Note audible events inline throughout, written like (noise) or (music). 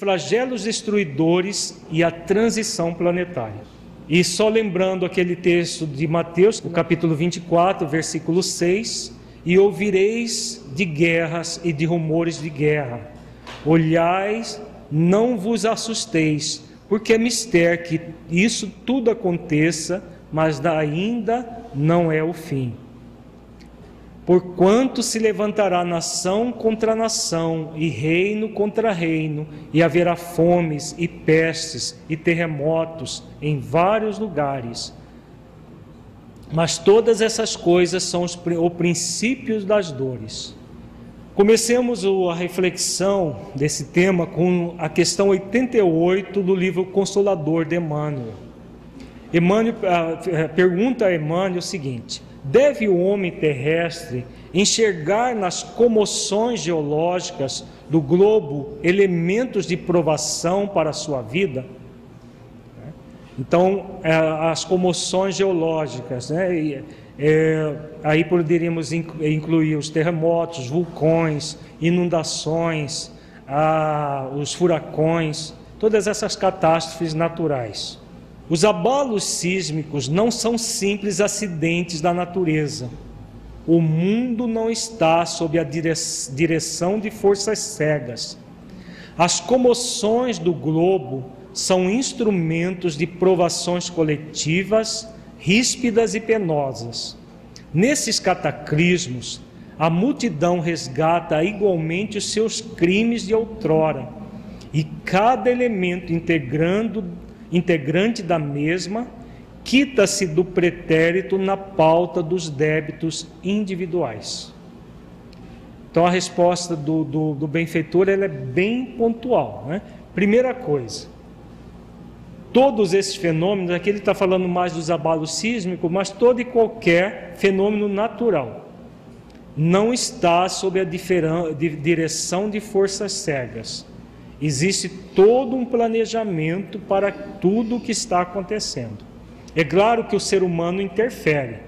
flagelos destruidores e a transição planetária. E só lembrando aquele texto de Mateus, no capítulo 24, versículo 6, e ouvireis de guerras e de rumores de guerra. Olhais, não vos assusteis, porque é mistério que isso tudo aconteça, mas ainda não é o fim. Porquanto se levantará nação contra nação, e reino contra reino, e haverá fomes, e pestes, e terremotos em vários lugares. Mas todas essas coisas são os, o princípio das dores. Comecemos a reflexão desse tema com a questão 88 do livro Consolador de Emmanuel. Emmanuel pergunta a Emmanuel o seguinte: Deve o homem terrestre enxergar nas comoções geológicas do globo elementos de provação para a sua vida? Então, é, as comoções geológicas, né? É, aí poderíamos incluir os terremotos, vulcões, inundações, os furacões, todas essas catástrofes naturais. Os abalos sísmicos não são simples acidentes da natureza. O mundo não está sob a direção de forças cegas. As comoções do globo são instrumentos de provações coletivas, ríspidas e penosas. Nesses cataclismos, a multidão resgata igualmente os seus crimes de outrora, e cada elemento integrando integrante da mesma, quita-se do pretérito na pauta dos débitos individuais. Então a resposta do, do, do benfeitor é bem pontual. Né? Primeira coisa, todos esses fenômenos, aqui ele está falando mais dos abalos sísmicos, mas todo e qualquer fenômeno natural não está sob a direção de forças cegas. Existe todo um planejamento para tudo o que está acontecendo. É claro que o ser humano interfere.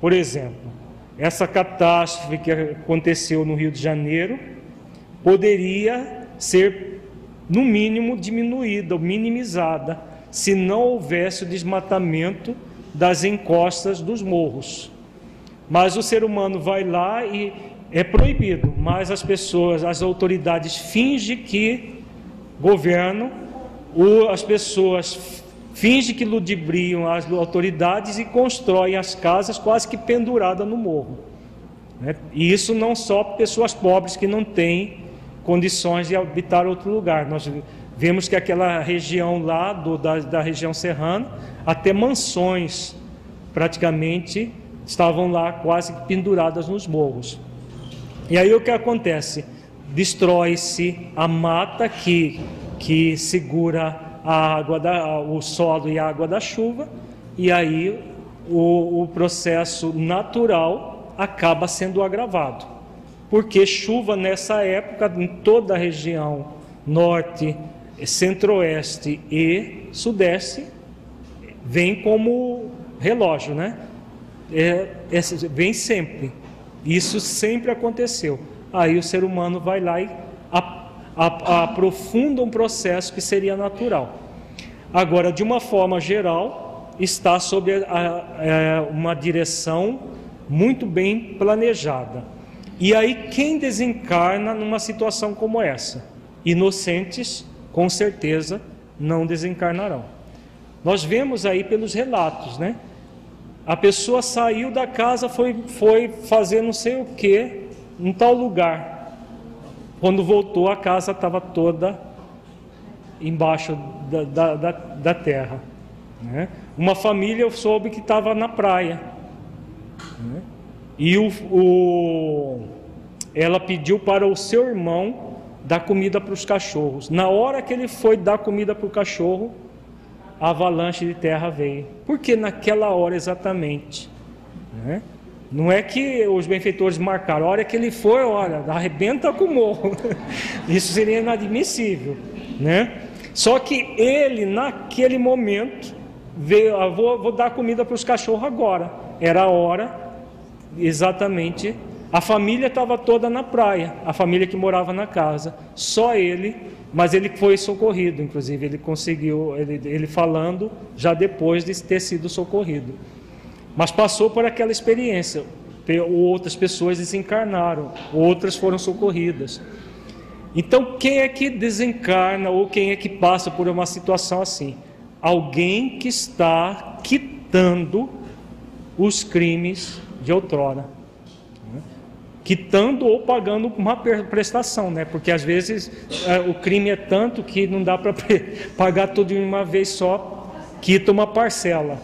Por exemplo, essa catástrofe que aconteceu no Rio de Janeiro poderia ser, no mínimo, diminuída ou minimizada se não houvesse o desmatamento das encostas dos morros. Mas o ser humano vai lá e é proibido, mas as pessoas, as autoridades fingem que governo, as pessoas fingem que ludibriam as autoridades e constroem as casas quase que penduradas no morro. Né? E isso não só pessoas pobres que não têm condições de habitar outro lugar. Nós vemos que aquela região lá, do, da, da região serrana, até mansões praticamente estavam lá quase penduradas nos morros. E aí o que acontece? Destrói-se a mata que, que segura a água da, o solo e a água da chuva, e aí o, o processo natural acaba sendo agravado. Porque chuva nessa época em toda a região norte, centro-oeste e sudeste vem como relógio, né? É, é, vem sempre. Isso sempre aconteceu. Aí o ser humano vai lá e aprofunda um processo que seria natural. Agora, de uma forma geral, está sob a, a, é, uma direção muito bem planejada. E aí, quem desencarna numa situação como essa? Inocentes, com certeza, não desencarnarão. Nós vemos aí pelos relatos, né? A pessoa saiu da casa, foi, foi fazer não sei o que, em tal lugar. Quando voltou, a casa estava toda embaixo da, da, da, da terra. Né? Uma família eu soube que estava na praia. Né? E o, o, ela pediu para o seu irmão dar comida para os cachorros. Na hora que ele foi dar comida para o cachorro, a avalanche de terra veio. Porque naquela hora exatamente. Né? Não é que os benfeitores marcaram, a hora que ele foi, olha, arrebenta com o morro. (laughs) Isso seria inadmissível. Né? Só que ele, naquele momento, veio, ah, vou, vou dar comida para os cachorros agora. Era a hora, exatamente. A família estava toda na praia, a família que morava na casa. Só ele mas ele foi socorrido, inclusive ele conseguiu, ele, ele falando já depois de ter sido socorrido. Mas passou por aquela experiência. Outras pessoas desencarnaram, outras foram socorridas. Então, quem é que desencarna ou quem é que passa por uma situação assim? Alguém que está quitando os crimes de outrora quitando ou pagando uma prestação, né? Porque às vezes é, o crime é tanto que não dá para (laughs) pagar tudo de uma vez só, quita uma parcela.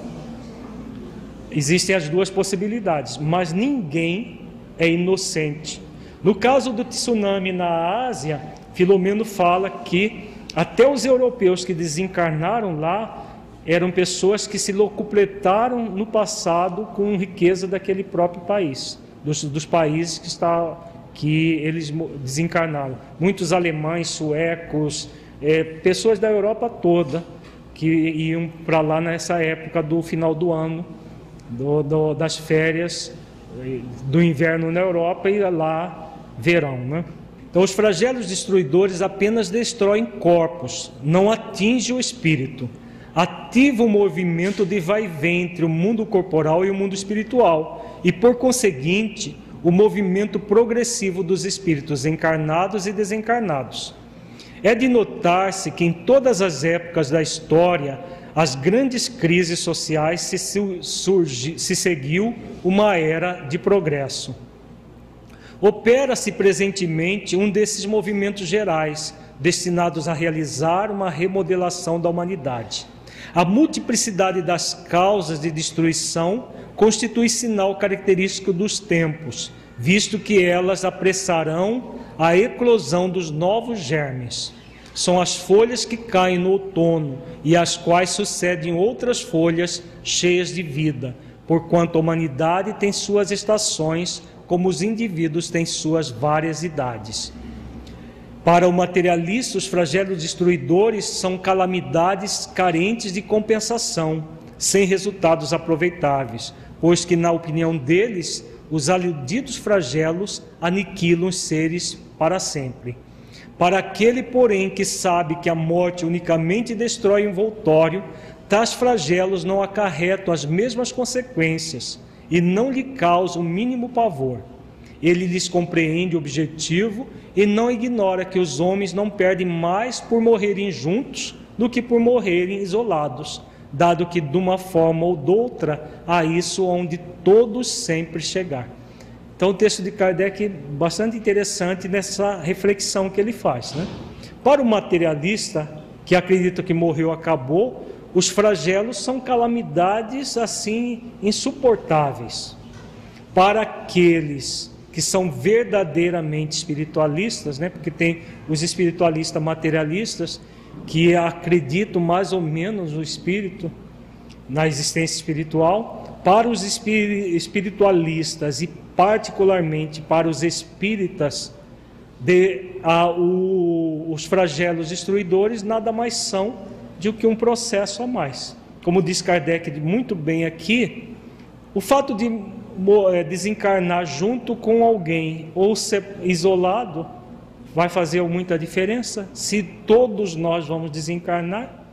Existem as duas possibilidades, mas ninguém é inocente. No caso do tsunami na Ásia, Filomeno fala que até os europeus que desencarnaram lá eram pessoas que se locupletaram no passado com riqueza daquele próprio país dos, dos países que, está, que eles desencarnaram. Muitos alemães, suecos, é, pessoas da Europa toda que iam para lá nessa época do final do ano, do, do, das férias do inverno na Europa e lá verão, né? Então, os flagelos destruidores apenas destroem corpos, não atingem o espírito. Ativa o movimento de vai e vem entre o mundo corporal e o mundo espiritual, e, por conseguinte, o movimento progressivo dos espíritos encarnados e desencarnados. É de notar-se que em todas as épocas da história, as grandes crises sociais se, surgi, se seguiu uma era de progresso. Opera-se presentemente um desses movimentos gerais, destinados a realizar uma remodelação da humanidade. A multiplicidade das causas de destruição constitui sinal característico dos tempos, visto que elas apressarão a eclosão dos novos germes. São as folhas que caem no outono e às quais sucedem outras folhas cheias de vida, porquanto a humanidade tem suas estações, como os indivíduos têm suas várias idades. Para o materialista, os flagelos destruidores são calamidades carentes de compensação, sem resultados aproveitáveis, pois que, na opinião deles, os aludidos flagelos aniquilam os seres para sempre. Para aquele, porém, que sabe que a morte unicamente destrói o envoltório, tais flagelos não acarretam as mesmas consequências e não lhe causam o mínimo pavor. Ele lhes compreende o objetivo e não ignora que os homens não perdem mais por morrerem juntos do que por morrerem isolados dado que de uma forma ou de outra a isso onde todos sempre chegar. Então o texto de Kardec é bastante interessante nessa reflexão que ele faz. Né? Para o materialista que acredita que morreu acabou, os flagelos são calamidades assim insuportáveis. Para aqueles que são verdadeiramente espiritualistas, né? porque tem os espiritualistas materialistas que acreditam mais ou menos no espírito, na existência espiritual, para os espiritualistas e particularmente para os espíritas, de, a, o, os flagelos destruidores nada mais são do que um processo a mais. Como diz Kardec muito bem aqui, o fato de é, desencarnar junto com alguém ou ser isolado vai fazer muita diferença se todos nós vamos desencarnar?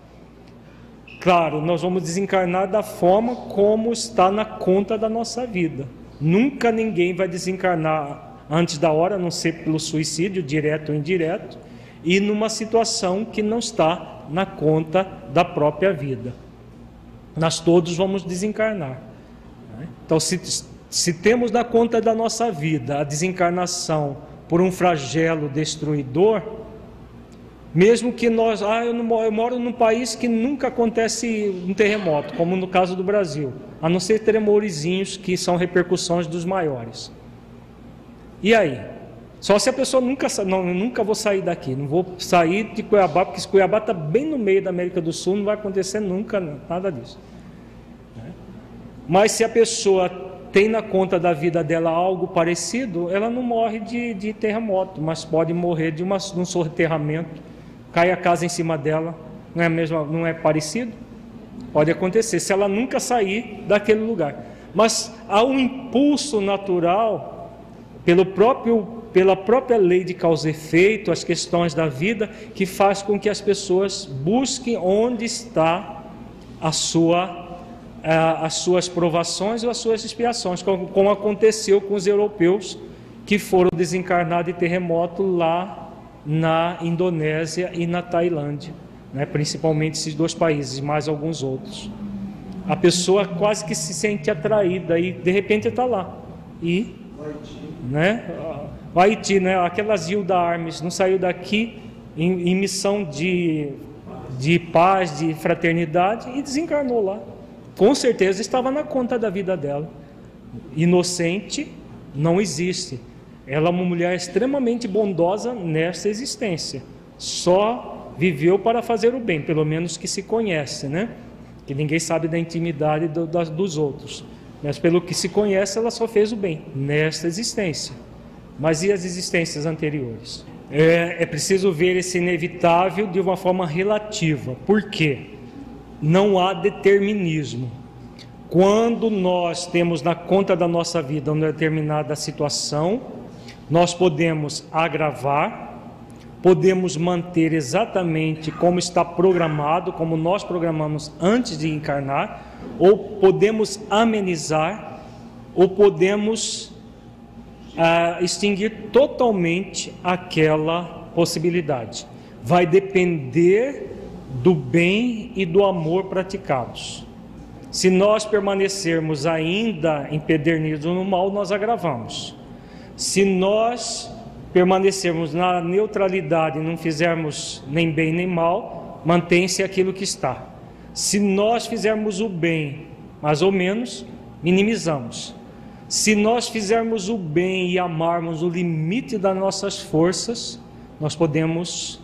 Claro, nós vamos desencarnar da forma como está na conta da nossa vida. Nunca ninguém vai desencarnar antes da hora, a não ser pelo suicídio, direto ou indireto, e numa situação que não está na conta da própria vida. Nós todos vamos desencarnar. Então, se, se temos na conta da nossa vida a desencarnação por um flagelo destruidor, mesmo que nós, ah, eu, não, eu moro num país que nunca acontece um terremoto, como no caso do Brasil, a não ser tremorizinhos que são repercussões dos maiores. E aí? Só se a pessoa nunca, não, nunca vou sair daqui, não vou sair de Cuiabá, porque Cuiabá está bem no meio da América do Sul, não vai acontecer nunca nada disso. Mas se a pessoa tem na conta da vida dela algo parecido, ela não morre de, de terremoto, mas pode morrer de, uma, de um soterramento, cai a casa em cima dela, não é, mesmo, não é parecido? Pode acontecer, se ela nunca sair daquele lugar. Mas há um impulso natural, pelo próprio, pela própria lei de causa e efeito, as questões da vida, que faz com que as pessoas busquem onde está a sua as suas provações ou as suas expiações, como, como aconteceu com os europeus que foram desencarnados de terremoto lá na Indonésia e na Tailândia, né? principalmente esses dois países, mais alguns outros. A pessoa quase que se sente atraída e de repente está lá. E, né? O Haiti, né? Aquela Zilda Armes não saiu daqui em, em missão de, de paz, de fraternidade e desencarnou lá com certeza estava na conta da vida dela. Inocente não existe. Ela é uma mulher extremamente bondosa nesta existência. Só viveu para fazer o bem, pelo menos que se conhece, né? Que ninguém sabe da intimidade do, da, dos outros. Mas pelo que se conhece, ela só fez o bem nesta existência. Mas e as existências anteriores? É, é preciso ver esse inevitável de uma forma relativa. Por quê? não há determinismo. Quando nós temos na conta da nossa vida uma determinada situação, nós podemos agravar, podemos manter exatamente como está programado, como nós programamos antes de encarnar, ou podemos amenizar, ou podemos ah, extinguir totalmente aquela possibilidade. Vai depender do bem e do amor praticados. Se nós permanecermos ainda empedernidos no mal, nós agravamos. Se nós permanecermos na neutralidade e não fizermos nem bem nem mal, mantém-se aquilo que está. Se nós fizermos o bem, mais ou menos, minimizamos. Se nós fizermos o bem e amarmos o limite das nossas forças, nós podemos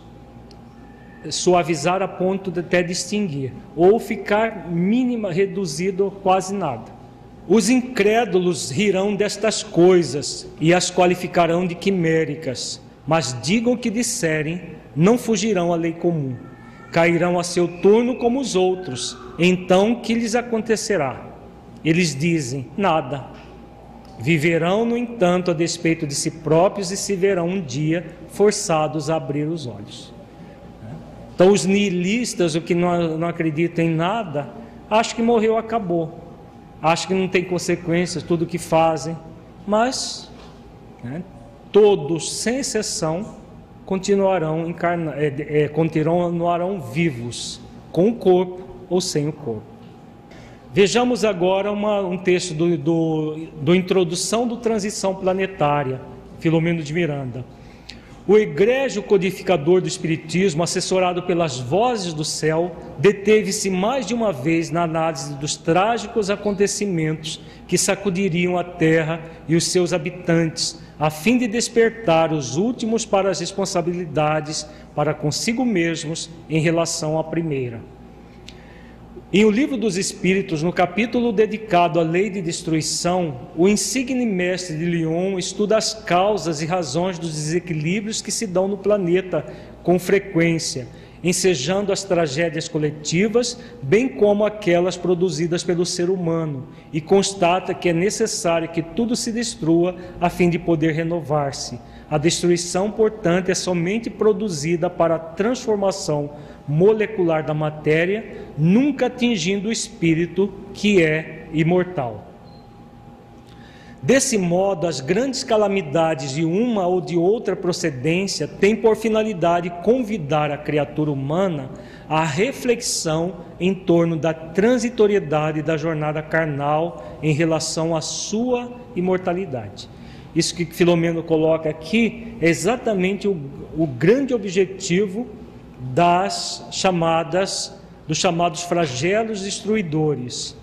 suavizar a ponto de até distinguir, ou ficar mínima, reduzido quase nada. Os incrédulos rirão destas coisas e as qualificarão de quiméricas, mas digam o que disserem, não fugirão à lei comum. Cairão a seu turno como os outros. Então que lhes acontecerá? Eles dizem: nada. Viverão, no entanto, a despeito de si próprios e se verão um dia forçados a abrir os olhos. Então, os nihilistas, o que não, acreditam em nada, acham que morreu, acabou. Acham que não tem consequências, tudo que fazem. Mas, né, todos, sem exceção, continuarão, encarna, é, é, continuarão vivos, com o corpo ou sem o corpo. Vejamos agora uma, um texto do, do, do Introdução do Transição Planetária, Filomeno de Miranda. O egrégio codificador do Espiritismo, assessorado pelas vozes do céu, deteve-se mais de uma vez na análise dos trágicos acontecimentos que sacudiriam a terra e os seus habitantes, a fim de despertar os últimos para as responsabilidades para consigo mesmos em relação à primeira. Em O Livro dos Espíritos, no capítulo dedicado à lei de destruição, o insigne mestre de Lyon estuda as causas e razões dos desequilíbrios que se dão no planeta com frequência, ensejando as tragédias coletivas, bem como aquelas produzidas pelo ser humano, e constata que é necessário que tudo se destrua a fim de poder renovar-se. A destruição, portanto, é somente produzida para a transformação molecular da matéria, nunca atingindo o espírito que é imortal. Desse modo, as grandes calamidades de uma ou de outra procedência têm por finalidade convidar a criatura humana à reflexão em torno da transitoriedade da jornada carnal em relação à sua imortalidade. Isso que Filomeno coloca aqui é exatamente o, o grande objetivo das chamadas dos chamados flagelos destruidores,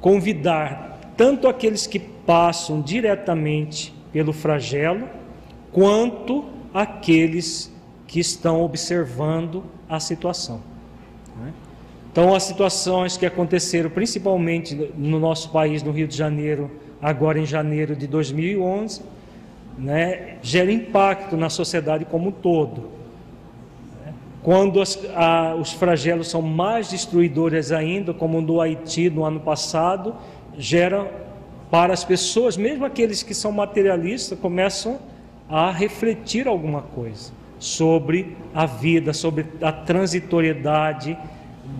convidar tanto aqueles que passam diretamente pelo flagelo, quanto aqueles que estão observando a situação. Né? Então, as situações que aconteceram principalmente no nosso país, no Rio de Janeiro, agora em janeiro de 2011, né, gera impacto na sociedade como um todo. Quando as, a, os flagelos são mais destruidores ainda, como no Haiti no ano passado, gera para as pessoas, mesmo aqueles que são materialistas, começam a refletir alguma coisa sobre a vida, sobre a transitoriedade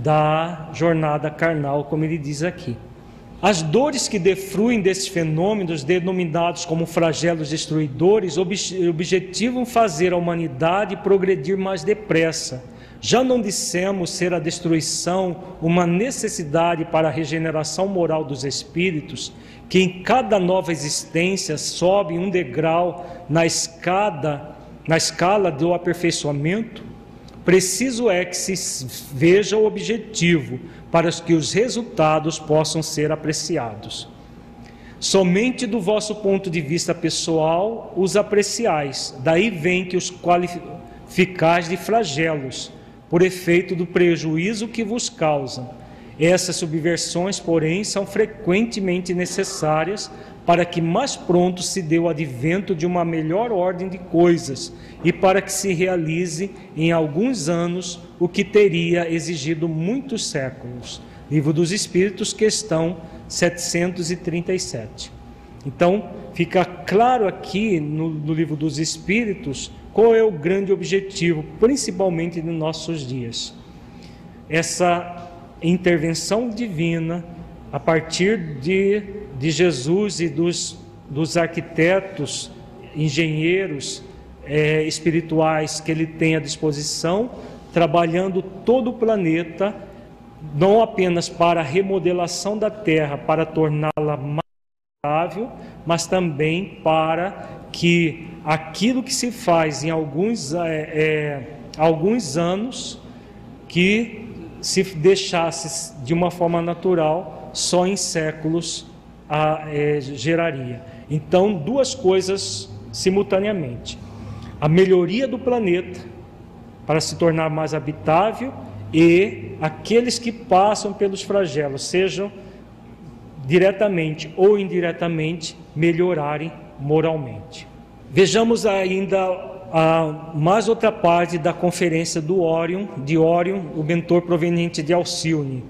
da jornada carnal, como ele diz aqui. As dores que defruem desses fenômenos, denominados como flagelos destruidores, objetivam fazer a humanidade progredir mais depressa. Já não dissemos ser a destruição uma necessidade para a regeneração moral dos espíritos, que em cada nova existência sobe um degrau na escada, na escala do aperfeiçoamento, preciso é que se veja o objetivo para que os resultados possam ser apreciados. Somente do vosso ponto de vista pessoal os apreciais, daí vem que os qualificais de flagelos, por efeito do prejuízo que vos causam essas subversões, porém, são frequentemente necessárias para que mais pronto se dê o advento de uma melhor ordem de coisas e para que se realize em alguns anos o que teria exigido muitos séculos. Livro dos Espíritos, questão 737. Então, fica claro aqui no, no Livro dos Espíritos qual é o grande objetivo, principalmente nos nossos dias. Essa intervenção divina a partir de, de Jesus e dos, dos arquitetos, engenheiros é, espirituais que ele tem à disposição, trabalhando todo o planeta, não apenas para a remodelação da Terra, para torná-la mais estável, mas também para que aquilo que se faz em alguns, é, é, alguns anos, que se deixasse de uma forma natural, só em séculos a, é, geraria. Então, duas coisas simultaneamente: a melhoria do planeta para se tornar mais habitável e aqueles que passam pelos flagelos, sejam diretamente ou indiretamente, melhorarem moralmente. Vejamos ainda a mais outra parte da conferência do Orion, de Orion, o mentor proveniente de Alcione.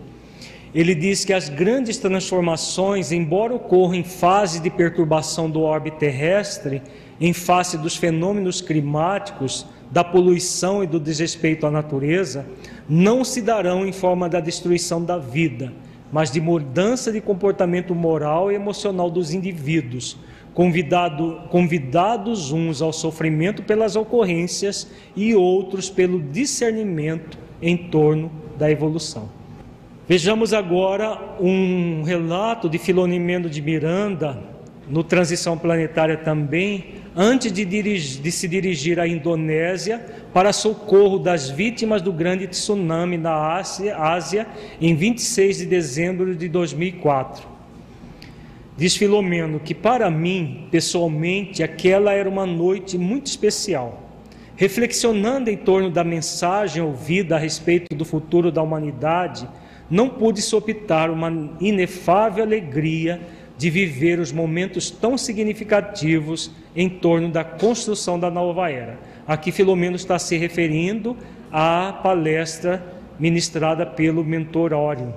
Ele diz que as grandes transformações, embora ocorram em fase de perturbação do orbe terrestre, em face dos fenômenos climáticos, da poluição e do desrespeito à natureza, não se darão em forma da destruição da vida, mas de mudança de comportamento moral e emocional dos indivíduos, convidado, convidados uns ao sofrimento pelas ocorrências e outros pelo discernimento em torno da evolução. Vejamos agora um relato de Filomeno de Miranda, no Transição Planetária também, antes de, dirigir, de, se dirigir à Indonésia para socorro das vítimas do grande tsunami na Ásia, Ásia em 26 de dezembro de 2004. Diz Filomeno que para mim, pessoalmente, aquela era uma noite muito especial. Reflexionando em torno da mensagem ouvida a respeito do futuro da humanidade, não pude soptar uma inefável alegria de viver os momentos tão significativos em torno da construção da nova era. Aqui Filomeno está se referindo à palestra ministrada pelo mentor Ório,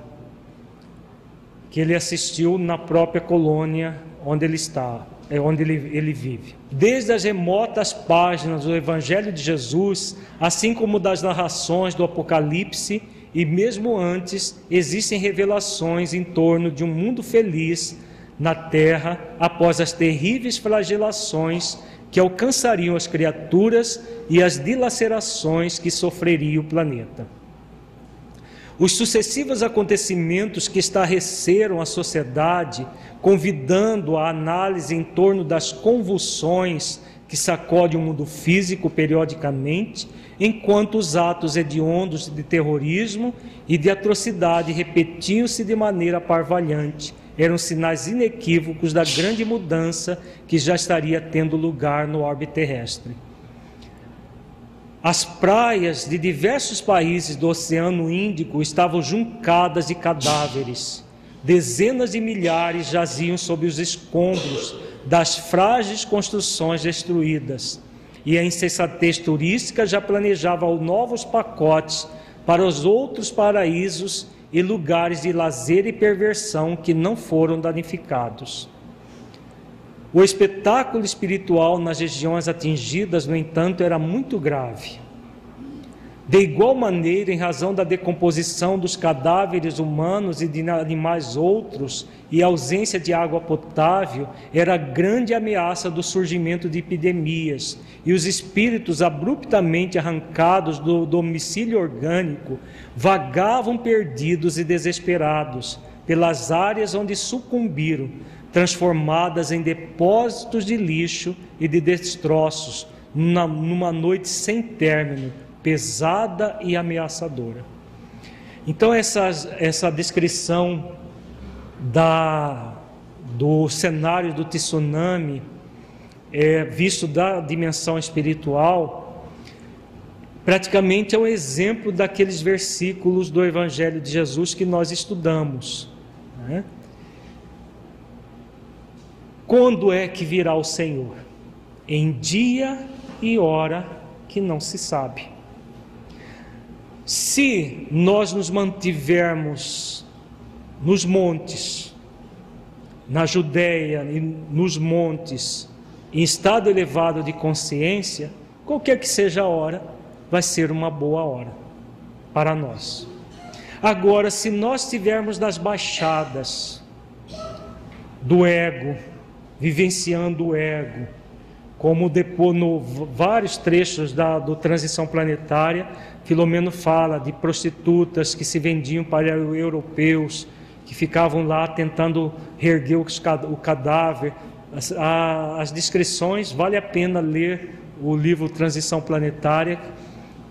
que ele assistiu na própria colônia onde ele está, é onde ele, ele vive. Desde as remotas páginas do Evangelho de Jesus, assim como das narrações do Apocalipse, e mesmo antes, existem revelações em torno de um mundo feliz na terra após as terríveis flagelações que alcançariam as criaturas e as dilacerações que sofreria o planeta. Os sucessivos acontecimentos que estarreceram a sociedade, convidando a análise em torno das convulsões que sacode o mundo físico periodicamente, enquanto os atos hediondos de terrorismo e de atrocidade repetiam-se de maneira parvalhante, eram sinais inequívocos da grande mudança que já estaria tendo lugar no orbe terrestre. As praias de diversos países do Oceano Índico estavam juncadas de cadáveres. Dezenas de milhares jaziam sob os escombros das frágeis construções destruídas. E a insensatez turística já planejava novos pacotes para os outros paraísos e lugares de lazer e perversão que não foram danificados. O espetáculo espiritual nas regiões atingidas, no entanto, era muito grave. De igual maneira, em razão da decomposição dos cadáveres humanos e de animais outros e ausência de água potável, era grande ameaça do surgimento de epidemias, e os espíritos abruptamente arrancados do domicílio orgânico vagavam perdidos e desesperados pelas áreas onde sucumbiram, transformadas em depósitos de lixo e de destroços, numa noite sem término, pesada e ameaçadora. Então, essa, essa descrição da, do cenário do tsunami, é, visto da dimensão espiritual, praticamente é um exemplo daqueles versículos do Evangelho de Jesus que nós estudamos. Né? Quando é que virá o Senhor? Em dia e hora que não se sabe. Se nós nos mantivermos nos montes, na Judéia e nos montes, em estado elevado de consciência, qualquer que seja a hora, vai ser uma boa hora para nós. Agora, se nós estivermos nas baixadas do ego, vivenciando o ego, como depois no vários trechos da do transição planetária, Filomeno fala de prostitutas que se vendiam para europeus, que ficavam lá tentando reerguer o cadáver. As, as descrições, vale a pena ler o livro Transição Planetária,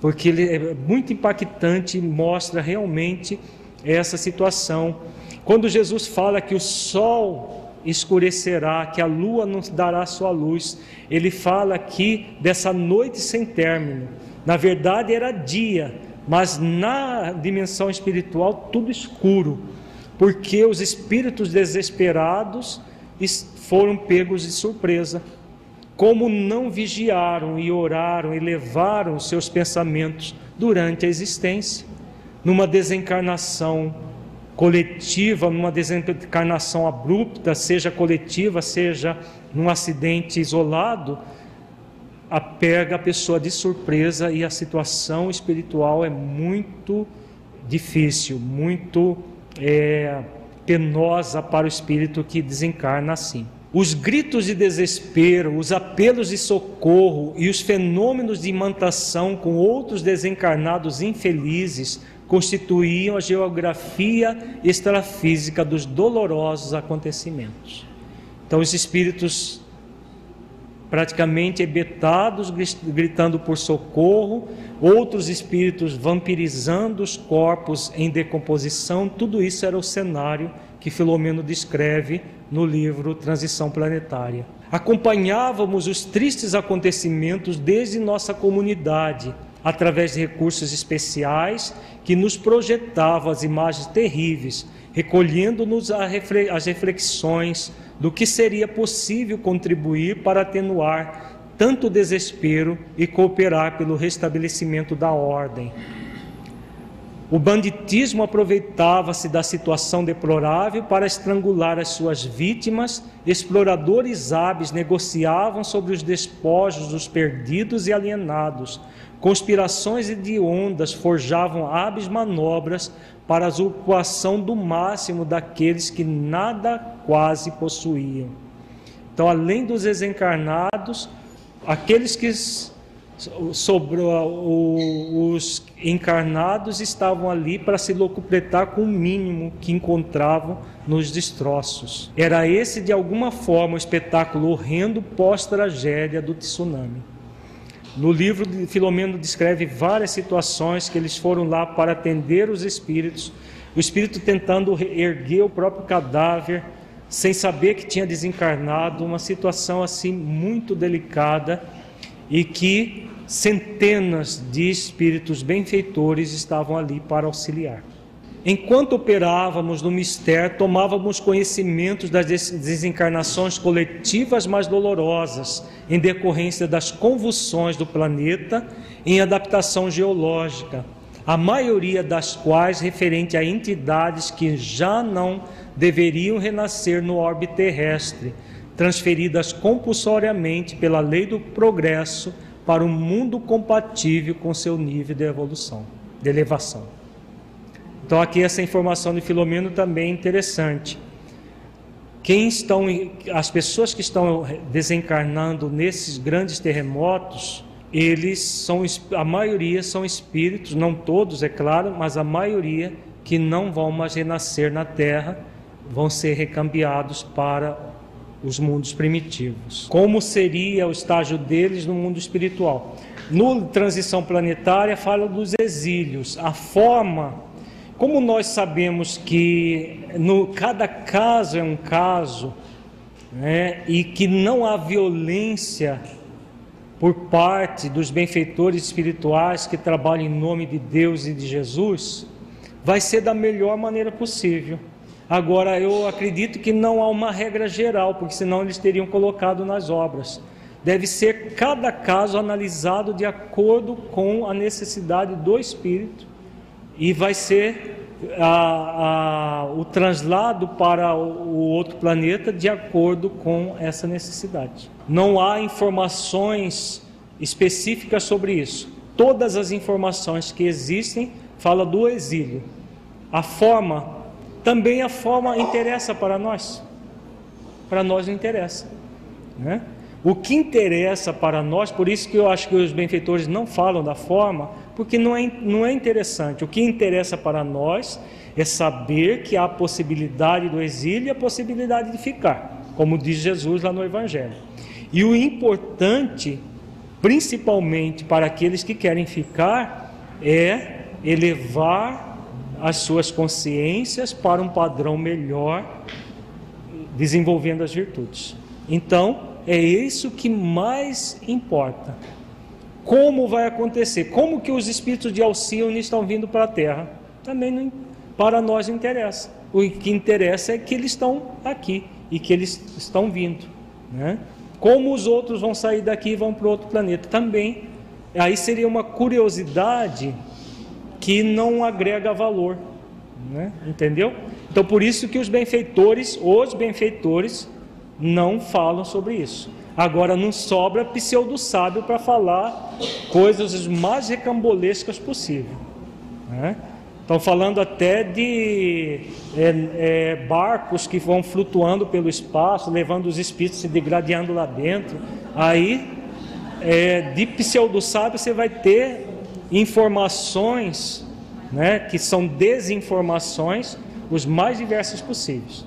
porque ele é muito impactante e mostra realmente essa situação. Quando Jesus fala que o sol escurecerá, que a lua não dará sua luz. Ele fala aqui dessa noite sem término. Na verdade era dia, mas na dimensão espiritual tudo escuro, porque os espíritos desesperados foram pegos de surpresa. Como não vigiaram e oraram e levaram seus pensamentos durante a existência, numa desencarnação coletiva, numa desencarnação abrupta, seja coletiva, seja num acidente isolado, a a pessoa de surpresa e a situação espiritual é muito difícil, muito é, penosa para o espírito que desencarna assim. Os gritos de desespero, os apelos de socorro e os fenômenos de imantação com outros desencarnados infelizes constituíam a geografia extrafísica dos dolorosos acontecimentos. Então, os espíritos praticamente ebetados, gritando por socorro, outros espíritos vampirizando os corpos em decomposição, tudo isso era o cenário que Filomeno descreve no livro Transição Planetária. Acompanhávamos os tristes acontecimentos desde nossa comunidade, através de recursos especiais que nos projetavam as imagens terríveis, recolhendo-nos as reflexões do que seria possível contribuir para atenuar tanto desespero e cooperar pelo restabelecimento da ordem. O banditismo aproveitava-se da situação deplorável para estrangular as suas vítimas. Exploradores hábeis negociavam sobre os despojos dos perdidos e alienados. Conspirações hediondas forjavam hábeis manobras para a usurpação do máximo daqueles que nada quase possuíam. Então, além dos desencarnados, aqueles que sobrou, os encarnados estavam ali para se locupletar com o mínimo que encontravam nos destroços. Era esse, de alguma forma, o espetáculo horrendo pós-tragédia do tsunami. No livro, Filomeno descreve várias situações que eles foram lá para atender os espíritos, o espírito tentando erguer o próprio cadáver, sem saber que tinha desencarnado, uma situação assim muito delicada e que centenas de espíritos benfeitores estavam ali para auxiliar. Enquanto operávamos no mistério, tomávamos conhecimento das desencarnações coletivas mais dolorosas, em decorrência das convulsões do planeta em adaptação geológica, a maioria das quais referente a entidades que já não deveriam renascer no orbe terrestre, transferidas compulsoriamente pela lei do progresso para um mundo compatível com seu nível de evolução, de elevação. Então aqui essa informação de Filomeno também é interessante. Quem estão, as pessoas que estão desencarnando nesses grandes terremotos, eles são, a maioria são espíritos, não todos, é claro, mas a maioria que não vão mais renascer na Terra, vão ser recambiados para os mundos primitivos. Como seria o estágio deles no mundo espiritual? No Transição Planetária fala dos exílios, a forma como nós sabemos que no, cada caso é um caso, né, e que não há violência por parte dos benfeitores espirituais que trabalham em nome de Deus e de Jesus, vai ser da melhor maneira possível. Agora, eu acredito que não há uma regra geral, porque senão eles teriam colocado nas obras. Deve ser cada caso analisado de acordo com a necessidade do espírito e vai ser a, a, o translado para o outro planeta de acordo com essa necessidade. Não há informações específicas sobre isso. Todas as informações que existem fala do exílio. A forma também a forma interessa para nós. Para nós não interessa, né? O que interessa para nós, por isso que eu acho que os benfeitores não falam da forma, porque não é, não é interessante. O que interessa para nós é saber que há a possibilidade do exílio e a possibilidade de ficar, como diz Jesus lá no Evangelho. E o importante, principalmente para aqueles que querem ficar, é elevar as suas consciências para um padrão melhor, desenvolvendo as virtudes. Então, é isso que mais importa. Como vai acontecer? Como que os espíritos de Alcione estão vindo para a Terra? Também não, para nós não interessa. O que interessa é que eles estão aqui e que eles estão vindo. Né? Como os outros vão sair daqui e vão para outro planeta? Também. Aí seria uma curiosidade que não agrega valor. Né? Entendeu? Então por isso que os benfeitores, os benfeitores, não falam sobre isso. Agora não sobra pseudo-sábio para falar coisas mais recambolescas possível. Né? Estão falando até de é, é, barcos que vão flutuando pelo espaço, levando os espíritos se degradando lá dentro. Aí, é, de pseudo-sábio, você vai ter informações né, que são desinformações, os mais diversos possíveis.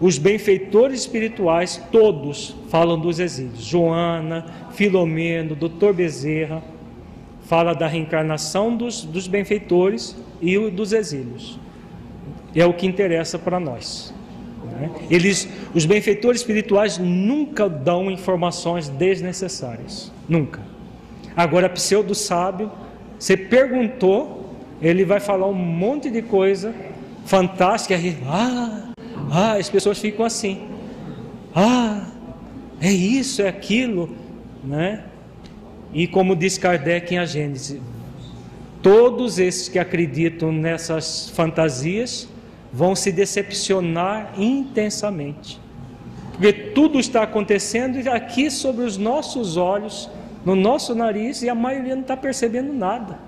Os benfeitores espirituais, todos falam dos exílios. Joana, Filomeno, Dr. Bezerra, fala da reencarnação dos, dos benfeitores e dos exílios. É o que interessa para nós. Né? Eles, os benfeitores espirituais nunca dão informações desnecessárias. Nunca. Agora, pseudo sábio, você perguntou, ele vai falar um monte de coisa fantástica. Ah, ah, as pessoas ficam assim. Ah, é isso, é aquilo. né? E como diz Kardec em A Gênese, todos esses que acreditam nessas fantasias vão se decepcionar intensamente. Porque tudo está acontecendo aqui sobre os nossos olhos, no nosso nariz, e a maioria não está percebendo nada.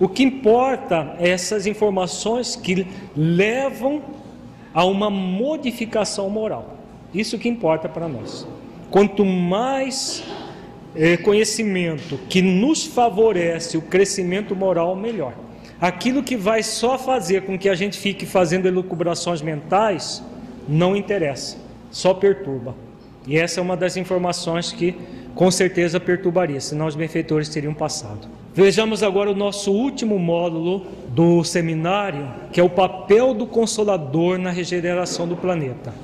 O que importa é essas informações que levam a uma modificação moral. Isso que importa para nós. Quanto mais é, conhecimento que nos favorece o crescimento moral, melhor. Aquilo que vai só fazer com que a gente fique fazendo elucubrações mentais, não interessa, só perturba. E essa é uma das informações que com certeza perturbaria, senão os benfeitores teriam passado. Vejamos agora o nosso último módulo do seminário, que é o papel do consolador na regeneração do planeta.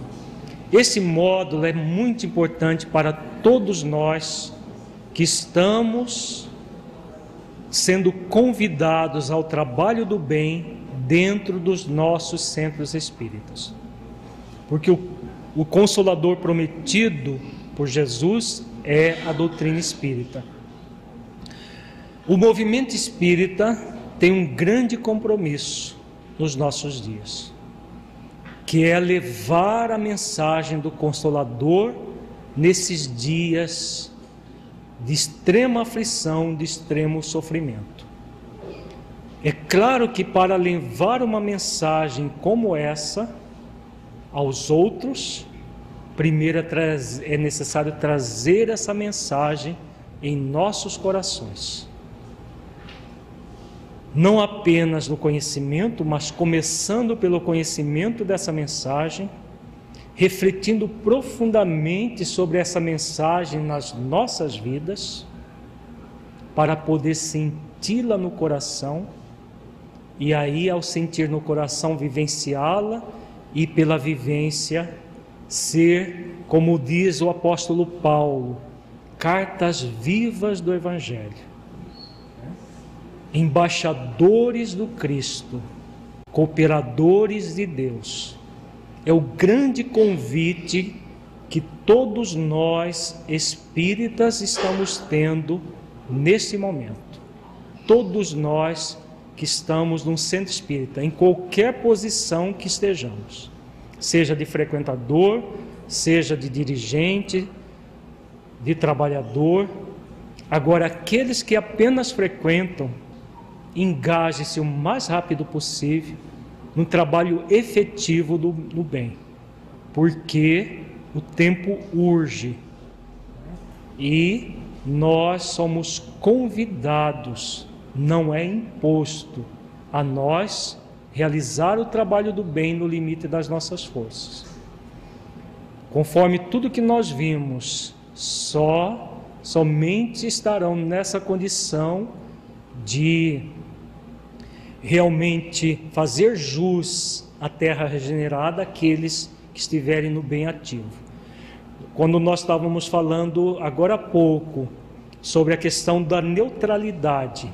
Esse módulo é muito importante para todos nós que estamos sendo convidados ao trabalho do bem dentro dos nossos centros espíritas. Porque o, o consolador prometido por Jesus é a doutrina espírita. O movimento espírita tem um grande compromisso nos nossos dias, que é levar a mensagem do Consolador nesses dias de extrema aflição, de extremo sofrimento. É claro que para levar uma mensagem como essa aos outros, primeiro é, é necessário trazer essa mensagem em nossos corações. Não apenas no conhecimento, mas começando pelo conhecimento dessa mensagem refletindo profundamente sobre essa mensagem nas nossas vidas, para poder senti-la no coração, e aí, ao sentir no coração, vivenciá-la e pela vivência ser, como diz o apóstolo Paulo, cartas vivas do Evangelho, embaixadores do Cristo, cooperadores de Deus é o grande convite que todos nós espíritas estamos tendo nesse momento. Todos nós que estamos num centro espírita, em qualquer posição que estejamos, seja de frequentador, seja de dirigente, de trabalhador. Agora, aqueles que apenas frequentam, engajem-se o mais rápido possível no trabalho efetivo do, do bem, porque o tempo urge e nós somos convidados, não é imposto a nós realizar o trabalho do bem no limite das nossas forças. Conforme tudo que nós vimos, só somente estarão nessa condição de realmente fazer jus à terra regenerada aqueles que estiverem no bem ativo. Quando nós estávamos falando agora há pouco sobre a questão da neutralidade,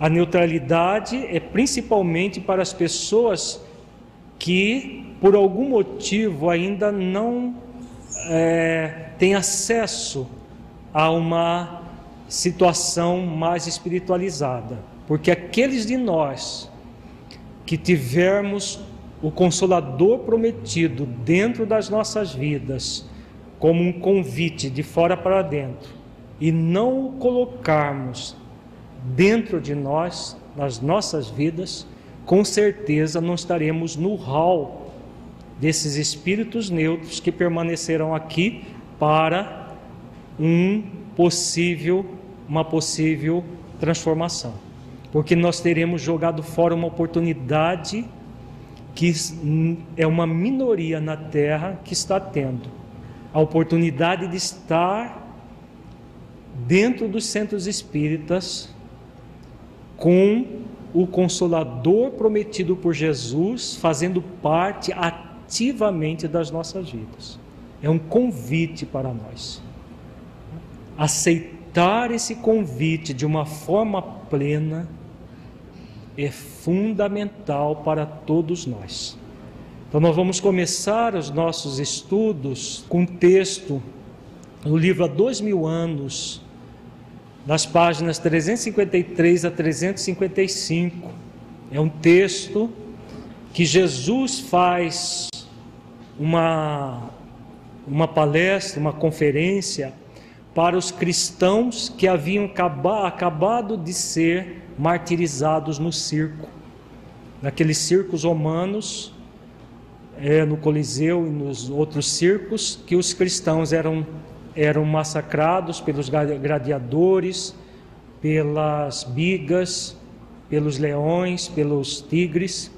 a neutralidade é principalmente para as pessoas que, por algum motivo, ainda não é, têm acesso a uma situação mais espiritualizada. Porque aqueles de nós que tivermos o Consolador prometido dentro das nossas vidas, como um convite de fora para dentro, e não o colocarmos dentro de nós, nas nossas vidas, com certeza não estaremos no hall desses espíritos neutros que permanecerão aqui para um possível, uma possível transformação porque nós teremos jogado fora uma oportunidade que é uma minoria na terra que está tendo a oportunidade de estar dentro dos centros espíritas com o consolador prometido por Jesus fazendo parte ativamente das nossas vidas. É um convite para nós. Aceitar esse convite de uma forma plena é fundamental para todos nós. Então, nós vamos começar os nossos estudos com um texto no livro Há Dois Mil Anos, nas páginas 353 a 355. É um texto que Jesus faz uma, uma palestra, uma conferência para os cristãos que haviam acabado de ser martirizados no circo, naqueles circos romanos, é, no Coliseu e nos outros circos, que os cristãos eram, eram massacrados pelos gladiadores, pelas bigas, pelos leões, pelos tigres.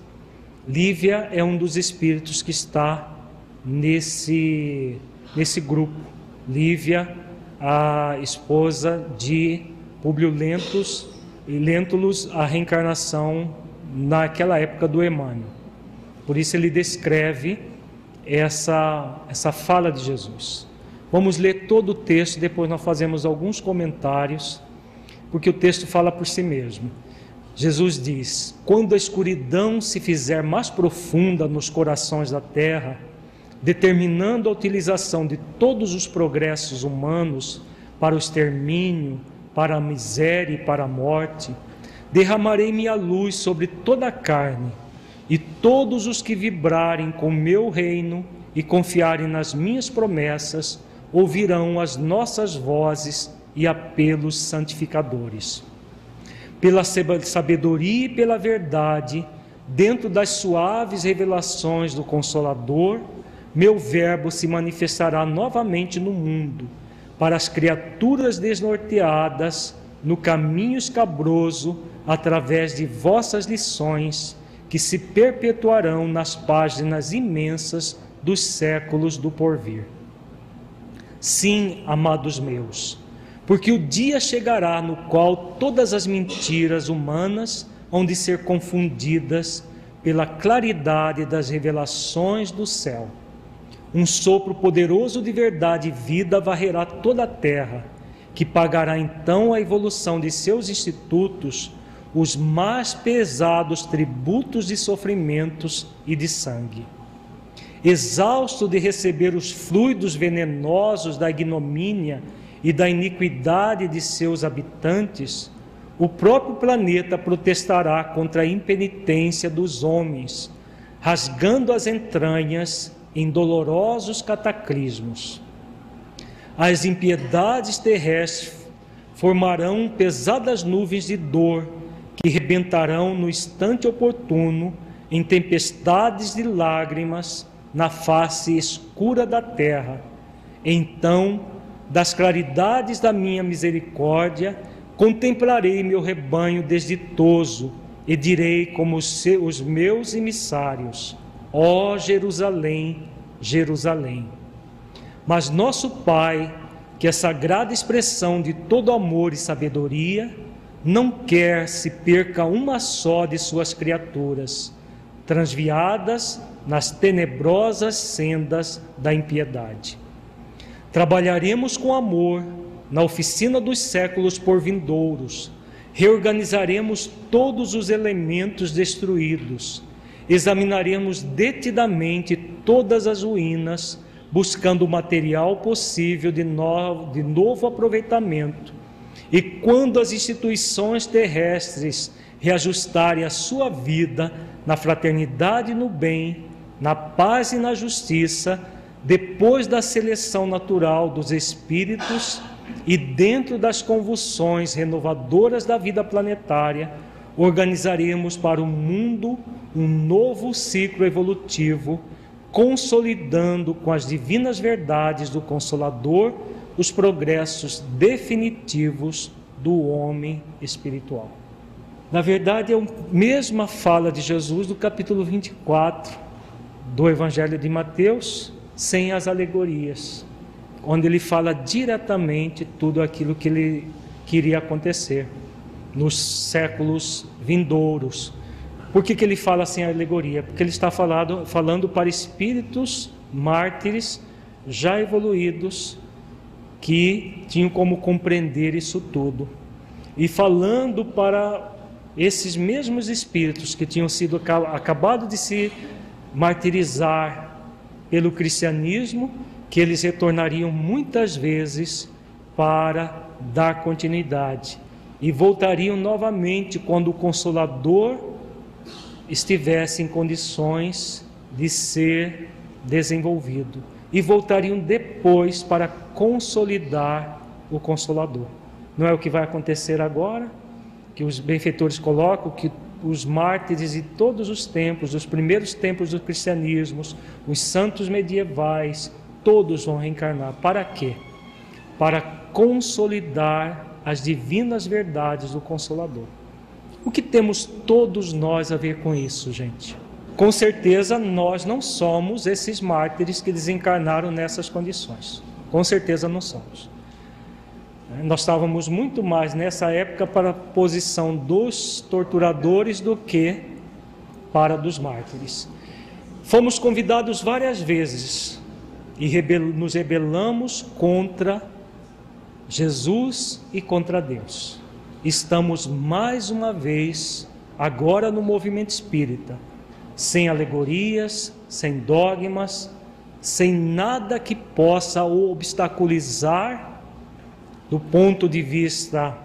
Lívia é um dos espíritos que está nesse, nesse grupo. Lívia a esposa de Públio Lentus e Lentulus, a reencarnação naquela época do Emmanuel. Por isso ele descreve essa, essa fala de Jesus. Vamos ler todo o texto, depois nós fazemos alguns comentários, porque o texto fala por si mesmo. Jesus diz: Quando a escuridão se fizer mais profunda nos corações da terra, determinando a utilização de todos os progressos humanos para o extermínio, para a miséria e para a morte, derramarei minha luz sobre toda a carne, e todos os que vibrarem com meu reino e confiarem nas minhas promessas ouvirão as nossas vozes e apelos santificadores. Pela sabedoria e pela verdade, dentro das suaves revelações do Consolador, meu Verbo se manifestará novamente no mundo, para as criaturas desnorteadas no caminho escabroso, através de vossas lições, que se perpetuarão nas páginas imensas dos séculos do porvir. Sim, amados meus, porque o dia chegará no qual todas as mentiras humanas hão de ser confundidas pela claridade das revelações do céu um sopro poderoso de verdade e vida varrerá toda a terra, que pagará então a evolução de seus institutos os mais pesados tributos de sofrimentos e de sangue. Exausto de receber os fluidos venenosos da ignomínia e da iniquidade de seus habitantes, o próprio planeta protestará contra a impenitência dos homens, rasgando as entranhas em dolorosos cataclismos. As impiedades terrestres formarão pesadas nuvens de dor que rebentarão no instante oportuno em tempestades de lágrimas na face escura da terra. Então, das claridades da minha misericórdia, contemplarei meu rebanho desditoso e direi como os meus emissários: Ó Jerusalém, Jerusalém. Mas nosso Pai, que é sagrada expressão de todo amor e sabedoria, não quer se perca uma só de suas criaturas, transviadas nas tenebrosas sendas da impiedade. Trabalharemos com amor na oficina dos séculos por vindouros, reorganizaremos todos os elementos destruídos examinaremos detidamente todas as ruínas, buscando o material possível de novo, de novo aproveitamento. E quando as instituições terrestres reajustarem a sua vida na fraternidade e no bem, na paz e na justiça, depois da seleção natural dos espíritos e dentro das convulsões renovadoras da vida planetária, organizaremos para o mundo um novo ciclo evolutivo, consolidando com as divinas verdades do Consolador os progressos definitivos do homem espiritual. Na verdade, é a mesma fala de Jesus do capítulo 24 do Evangelho de Mateus, sem as alegorias, onde ele fala diretamente tudo aquilo que ele queria acontecer nos séculos vindouros. Por que, que ele fala assim a alegoria? Porque ele está falado, falando para espíritos mártires já evoluídos que tinham como compreender isso tudo. E falando para esses mesmos espíritos que tinham sido acabado de se martirizar pelo cristianismo que eles retornariam muitas vezes para dar continuidade e voltariam novamente quando o Consolador estivesse em condições de ser desenvolvido e voltariam depois para consolidar o Consolador. Não é o que vai acontecer agora, que os benfeitores colocam que os mártires de todos os tempos, os primeiros tempos do cristianismo, os santos medievais, todos vão reencarnar. Para quê? Para consolidar as divinas verdades do Consolador. O que temos todos nós a ver com isso, gente? Com certeza nós não somos esses mártires que desencarnaram nessas condições. Com certeza não somos. Nós estávamos muito mais nessa época para a posição dos torturadores do que para dos mártires. Fomos convidados várias vezes e rebel nos rebelamos contra Jesus e contra Deus. Estamos mais uma vez, agora no movimento espírita, sem alegorias, sem dogmas, sem nada que possa obstaculizar, do ponto de vista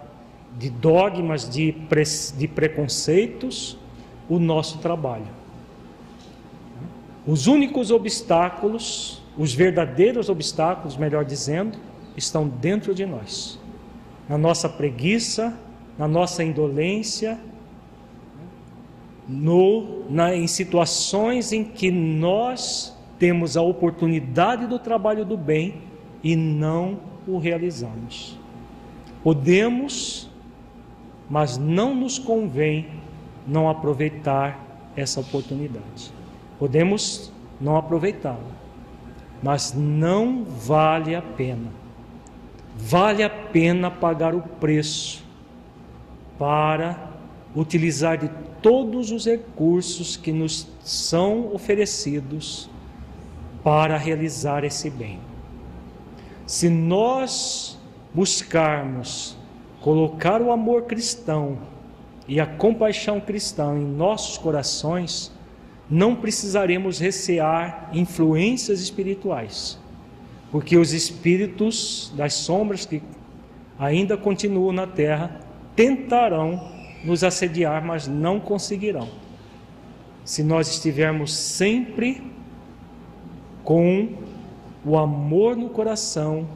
de dogmas, de, pre, de preconceitos, o nosso trabalho. Os únicos obstáculos, os verdadeiros obstáculos, melhor dizendo, estão dentro de nós, na nossa preguiça, na nossa indolência, no, na, em situações em que nós temos a oportunidade do trabalho do bem e não o realizamos. Podemos, mas não nos convém não aproveitar essa oportunidade. Podemos não aproveitá-la, mas não vale a pena vale a pena pagar o preço para utilizar de todos os recursos que nos são oferecidos para realizar esse bem. Se nós buscarmos colocar o amor cristão e a compaixão cristã em nossos corações, não precisaremos recear influências espirituais porque os espíritos das sombras que ainda continuam na terra tentarão nos assediar, mas não conseguirão. Se nós estivermos sempre com o amor no coração,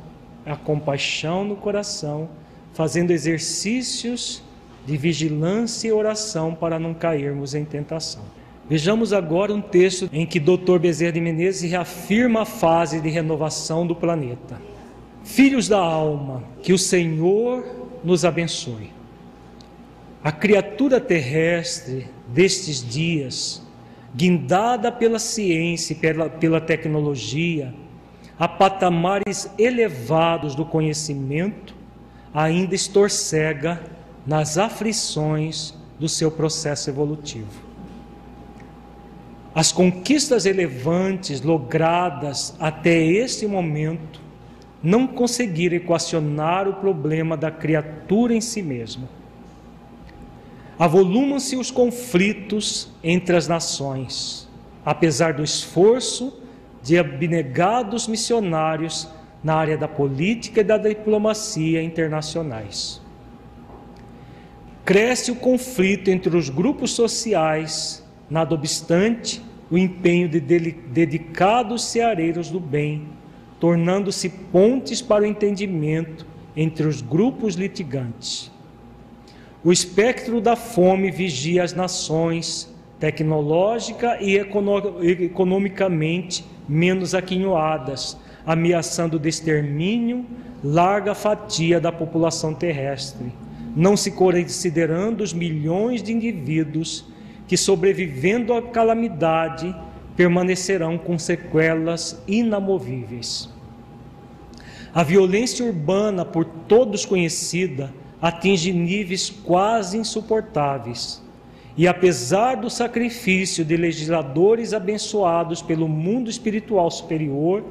a compaixão no coração, fazendo exercícios de vigilância e oração para não cairmos em tentação. Vejamos agora um texto em que Dr. Bezerra de Menezes reafirma a fase de renovação do planeta. Filhos da alma, que o Senhor nos abençoe. A criatura terrestre destes dias, guindada pela ciência e pela, pela tecnologia, a patamares elevados do conhecimento, ainda estorcega nas aflições do seu processo evolutivo. As conquistas relevantes logradas até este momento não conseguiram equacionar o problema da criatura em si mesma. Avolumam-se os conflitos entre as nações, apesar do esforço de abnegados missionários na área da política e da diplomacia internacionais. Cresce o conflito entre os grupos sociais Nada obstante, o empenho de dedicados ceareiros do bem, tornando-se pontes para o entendimento entre os grupos litigantes. O espectro da fome vigia as nações, tecnológica e economicamente menos aquinhoadas, ameaçando de extermínio larga fatia da população terrestre, não se considerando os milhões de indivíduos que, sobrevivendo à calamidade, permanecerão com sequelas inamovíveis. A violência urbana, por todos conhecida, atinge níveis quase insuportáveis. E apesar do sacrifício de legisladores abençoados pelo mundo espiritual superior,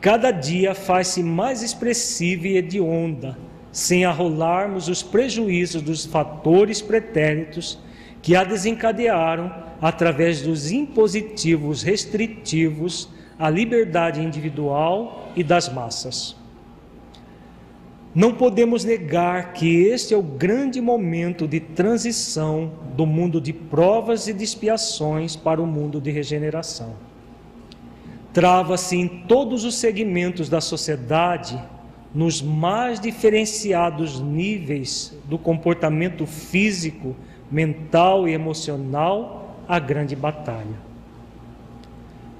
cada dia faz-se mais expressiva e hedionda, sem arrolarmos os prejuízos dos fatores pretéritos que a desencadearam através dos impositivos restritivos a liberdade individual e das massas. Não podemos negar que este é o grande momento de transição do mundo de provas e de expiações para o mundo de regeneração. Trava-se em todos os segmentos da sociedade, nos mais diferenciados níveis do comportamento físico, mental e emocional, a grande batalha.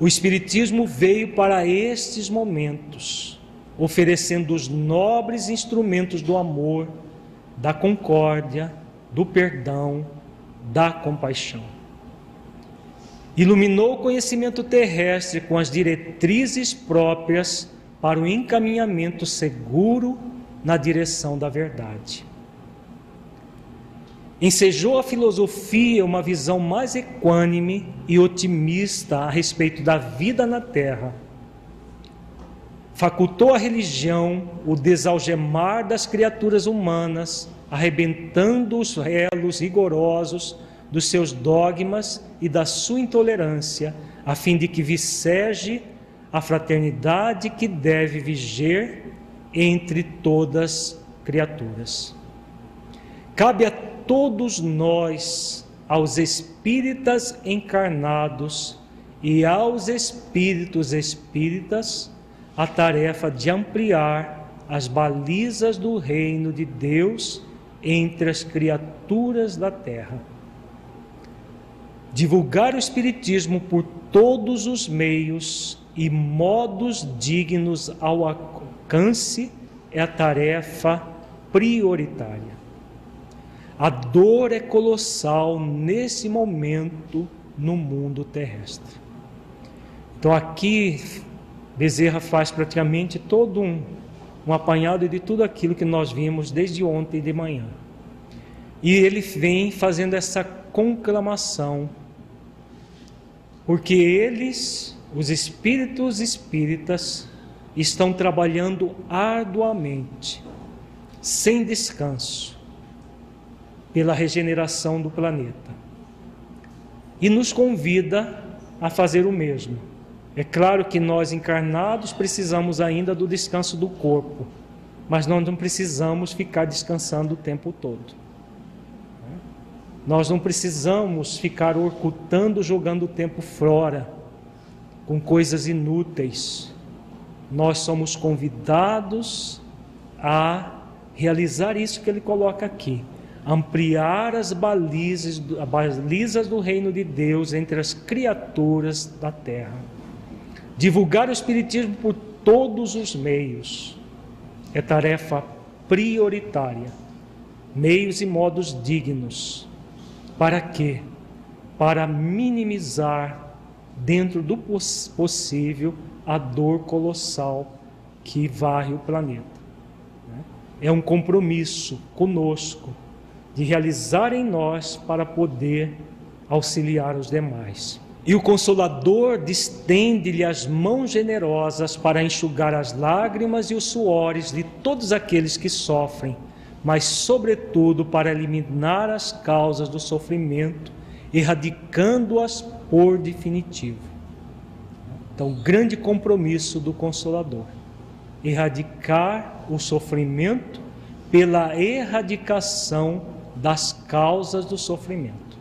O Espiritismo veio para estes momentos, oferecendo os nobres instrumentos do amor, da concórdia, do perdão, da compaixão. Iluminou o conhecimento terrestre com as diretrizes próprias para o encaminhamento seguro na direção da verdade. Ensejou a filosofia uma visão mais equânime e otimista a respeito da vida na terra. Facultou a religião o desalgemar das criaturas humanas, arrebentando os elos rigorosos dos seus dogmas e da sua intolerância, a fim de que viceje a fraternidade que deve viger entre todas criaturas. Cabe a todos nós, aos espíritas encarnados e aos espíritos espíritas, a tarefa de ampliar as balizas do reino de Deus entre as criaturas da terra. Divulgar o Espiritismo por todos os meios e modos dignos ao alcance é a tarefa prioritária. A dor é colossal nesse momento no mundo terrestre. Então aqui Bezerra faz praticamente todo um, um apanhado de tudo aquilo que nós vimos desde ontem de manhã. E ele vem fazendo essa conclamação, porque eles, os espíritos espíritas, estão trabalhando arduamente, sem descanso, pela regeneração do planeta. E nos convida a fazer o mesmo. É claro que nós encarnados precisamos ainda do descanso do corpo, mas nós não precisamos ficar descansando o tempo todo. Nós não precisamos ficar ocultando, jogando o tempo fora com coisas inúteis. Nós somos convidados a realizar isso que ele coloca aqui ampliar as balizas, as balizas do reino de Deus entre as criaturas da terra, divulgar o Espiritismo por todos os meios, é tarefa prioritária, meios e modos dignos. Para quê? Para minimizar, dentro do possível, a dor colossal que varre o planeta. É um compromisso conosco de realizar em nós para poder auxiliar os demais. E o Consolador distende-lhe as mãos generosas para enxugar as lágrimas e os suores de todos aqueles que sofrem, mas, sobretudo, para eliminar as causas do sofrimento, erradicando-as por definitivo. Então, grande compromisso do Consolador: erradicar o sofrimento pela erradicação das causas do sofrimento.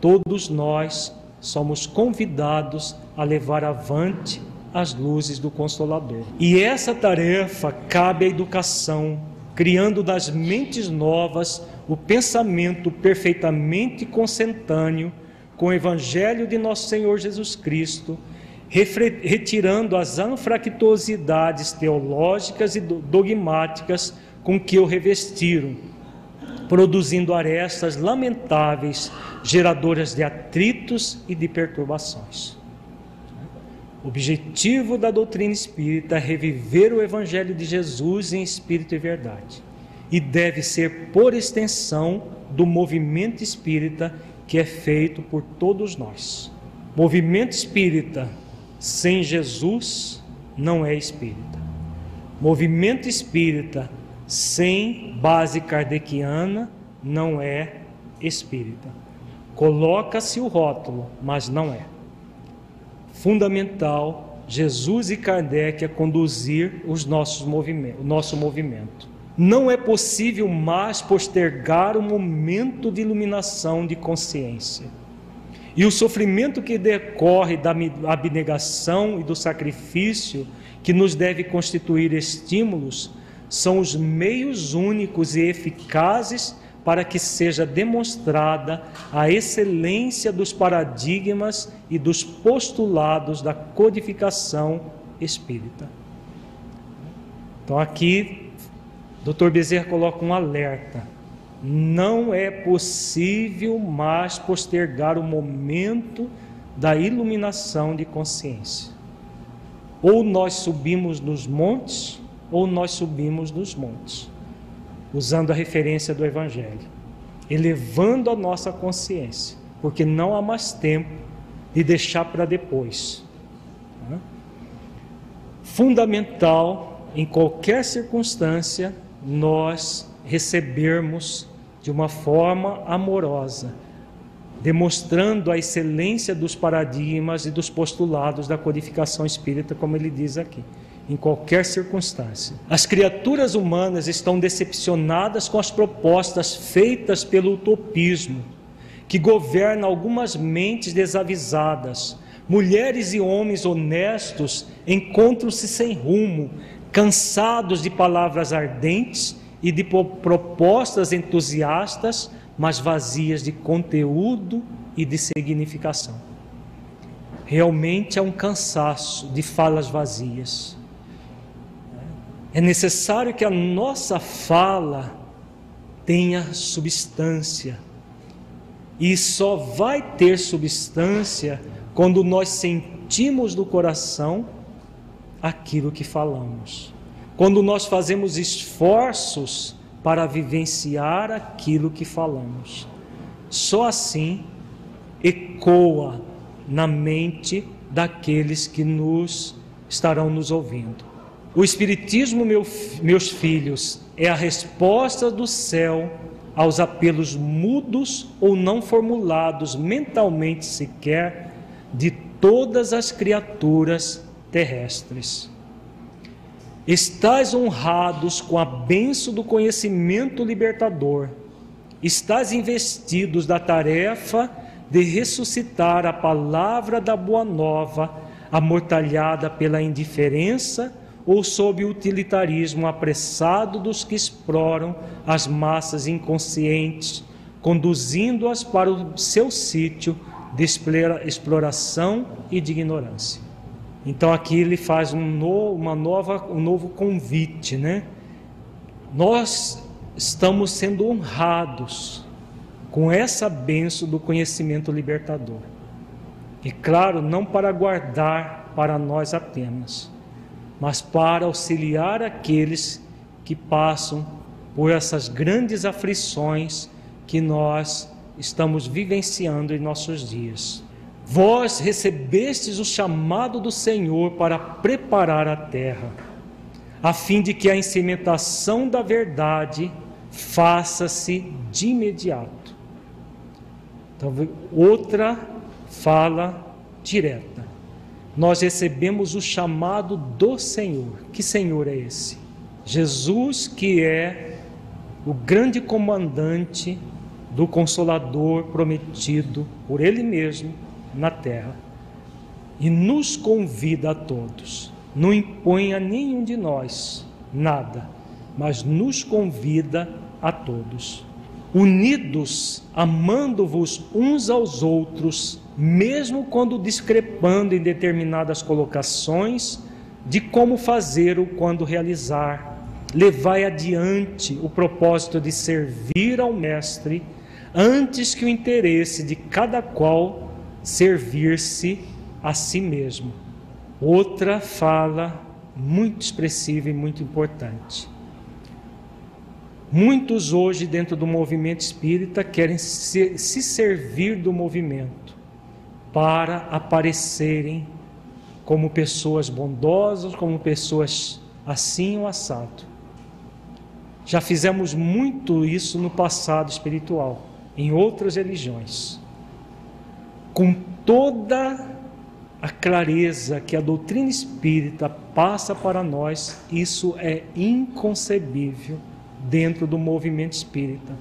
Todos nós somos convidados a levar avante as luzes do Consolador. E essa tarefa cabe à educação, criando das mentes novas o pensamento perfeitamente consentâneo com o Evangelho de nosso Senhor Jesus Cristo, retirando as anfractuosidades teológicas e dogmáticas com que o revestiram produzindo arestas lamentáveis, geradoras de atritos e de perturbações. O objetivo da doutrina espírita é reviver o Evangelho de Jesus em espírito e verdade, e deve ser por extensão do movimento espírita que é feito por todos nós. Movimento espírita sem Jesus não é espírita. Movimento espírita sem base kardeciana não é espírita. Coloca-se o rótulo, mas não é. Fundamental Jesus e Kardec a conduzir os nossos movimentos, o nosso movimento. Não é possível mais postergar o momento de iluminação de consciência. E o sofrimento que decorre da abnegação e do sacrifício, que nos deve constituir estímulos, são os meios únicos e eficazes para que seja demonstrada a excelência dos paradigmas e dos postulados da codificação espírita. Então aqui, Dr. Bezerra coloca um alerta. Não é possível mais postergar o momento da iluminação de consciência. Ou nós subimos nos montes, ou nós subimos nos montes usando a referência do Evangelho, elevando a nossa consciência, porque não há mais tempo de deixar para depois. Fundamental, em qualquer circunstância, nós recebermos de uma forma amorosa, demonstrando a excelência dos paradigmas e dos postulados da codificação espírita, como ele diz aqui em qualquer circunstância. As criaturas humanas estão decepcionadas com as propostas feitas pelo utopismo, que governa algumas mentes desavisadas. Mulheres e homens honestos encontram-se sem rumo, cansados de palavras ardentes e de propostas entusiastas, mas vazias de conteúdo e de significação. Realmente é um cansaço de falas vazias. É necessário que a nossa fala tenha substância. E só vai ter substância quando nós sentimos do coração aquilo que falamos. Quando nós fazemos esforços para vivenciar aquilo que falamos. Só assim ecoa na mente daqueles que nos estarão nos ouvindo. O Espiritismo, meu, meus filhos, é a resposta do céu aos apelos mudos ou não formulados mentalmente sequer de todas as criaturas terrestres. Estás honrados com a benção do conhecimento libertador, estás investidos da tarefa de ressuscitar a palavra da boa nova, amortalhada pela indiferença ou sob o utilitarismo apressado dos que exploram as massas inconscientes, conduzindo-as para o seu sítio de exploração e de ignorância. Então aqui ele faz um, no, uma nova, um novo convite, né? Nós estamos sendo honrados com essa benção do conhecimento libertador. E claro, não para guardar para nós apenas, mas para auxiliar aqueles que passam por essas grandes aflições que nós estamos vivenciando em nossos dias. Vós recebestes o chamado do Senhor para preparar a terra, a fim de que a incimentação da verdade faça-se de imediato. Então, outra fala direta nós recebemos o chamado do Senhor. Que Senhor é esse? Jesus, que é o grande comandante do Consolador prometido por Ele mesmo na terra. E nos convida a todos, não impõe a nenhum de nós nada, mas nos convida a todos. Unidos, amando-vos uns aos outros, mesmo quando discrepando em determinadas colocações de como fazer ou quando realizar. Levai adiante o propósito de servir ao Mestre, antes que o interesse de cada qual servir-se a si mesmo. Outra fala muito expressiva e muito importante. Muitos hoje, dentro do movimento espírita, querem se, se servir do movimento para aparecerem como pessoas bondosas, como pessoas assim ou assado. Já fizemos muito isso no passado espiritual, em outras religiões. Com toda a clareza que a doutrina espírita passa para nós, isso é inconcebível dentro do movimento espírita.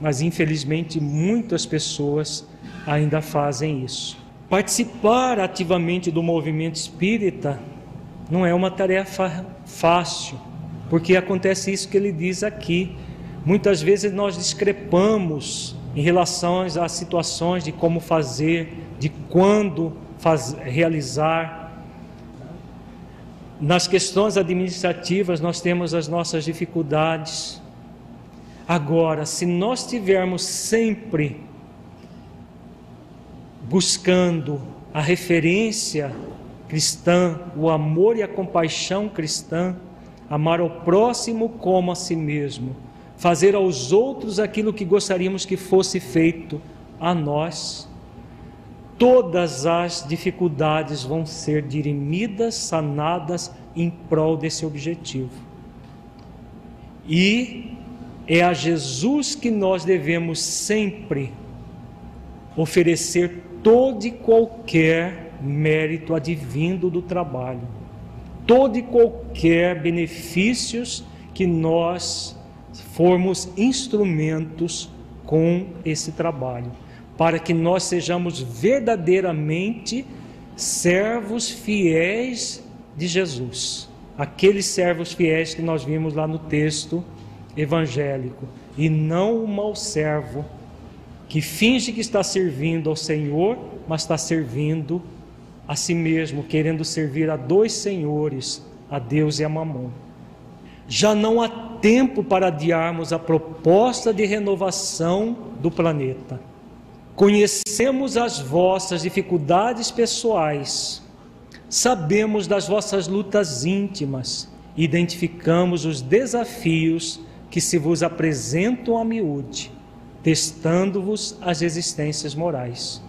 Mas infelizmente muitas pessoas ainda fazem isso. Participar ativamente do movimento espírita não é uma tarefa fácil, porque acontece isso que ele diz aqui. Muitas vezes nós discrepamos em relação às situações de como fazer, de quando faz, realizar. Nas questões administrativas, nós temos as nossas dificuldades. Agora, se nós tivermos sempre buscando a referência cristã, o amor e a compaixão cristã, amar ao próximo como a si mesmo, fazer aos outros aquilo que gostaríamos que fosse feito a nós, todas as dificuldades vão ser dirimidas, sanadas em prol desse objetivo. E é a Jesus que nós devemos sempre oferecer todo e qualquer mérito advindo do trabalho, todo e qualquer benefícios que nós formos instrumentos com esse trabalho para que nós sejamos verdadeiramente servos fiéis de Jesus. Aqueles servos fiéis que nós vimos lá no texto evangélico, e não o mau servo que finge que está servindo ao Senhor, mas está servindo a si mesmo, querendo servir a dois senhores, a Deus e a Mamon. Já não há tempo para adiarmos a proposta de renovação do planeta. Conhecemos as vossas dificuldades pessoais, sabemos das vossas lutas íntimas, identificamos os desafios que se vos apresentam a miúde, testando-vos as existências morais.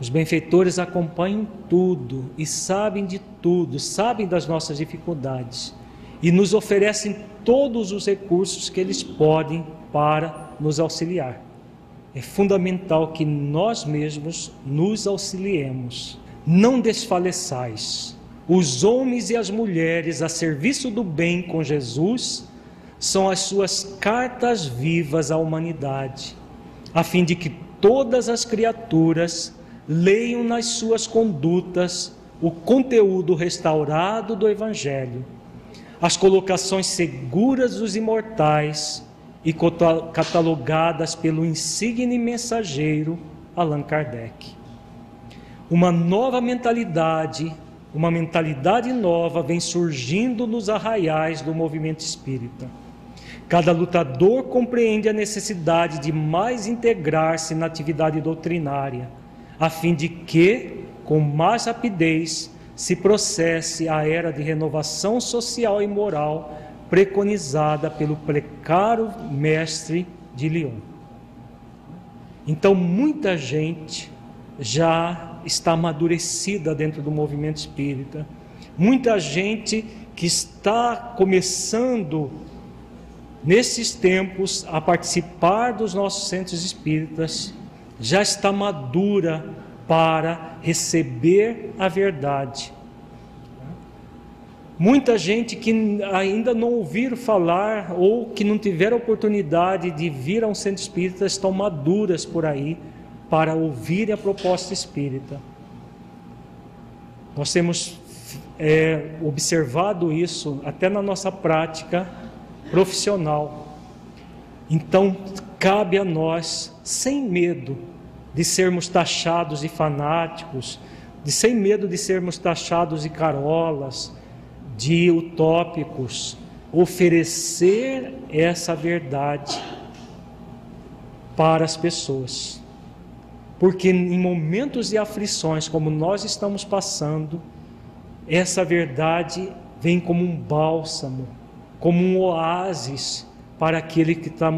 Os benfeitores acompanham tudo e sabem de tudo, sabem das nossas dificuldades e nos oferecem todos os recursos que eles podem para nos auxiliar é fundamental que nós mesmos nos auxiliemos. Não desfaleçais. Os homens e as mulheres a serviço do bem com Jesus são as suas cartas vivas à humanidade, a fim de que todas as criaturas leiam nas suas condutas o conteúdo restaurado do Evangelho, as colocações seguras dos imortais e catalogadas pelo insigne mensageiro Allan Kardec. Uma nova mentalidade, uma mentalidade nova vem surgindo nos arraiais do movimento espírita. Cada lutador compreende a necessidade de mais integrar-se na atividade doutrinária, a fim de que, com mais rapidez, se processe a era de renovação social e moral preconizada pelo precário mestre de Lyon. Então, muita gente já está amadurecida dentro do movimento espírita, muita gente que está começando nesses tempos a participar dos nossos centros espíritas, já está madura para receber a verdade Muita gente que ainda não ouviram falar ou que não tiveram oportunidade de vir a um centro espírita estão maduras por aí para ouvir a proposta espírita. Nós temos é, observado isso até na nossa prática profissional. Então, cabe a nós, sem medo de sermos taxados de fanáticos, de sem medo de sermos taxados de carolas, de utópicos, oferecer essa verdade para as pessoas. Porque em momentos de aflições como nós estamos passando, essa verdade vem como um bálsamo, como um oásis para aquele que está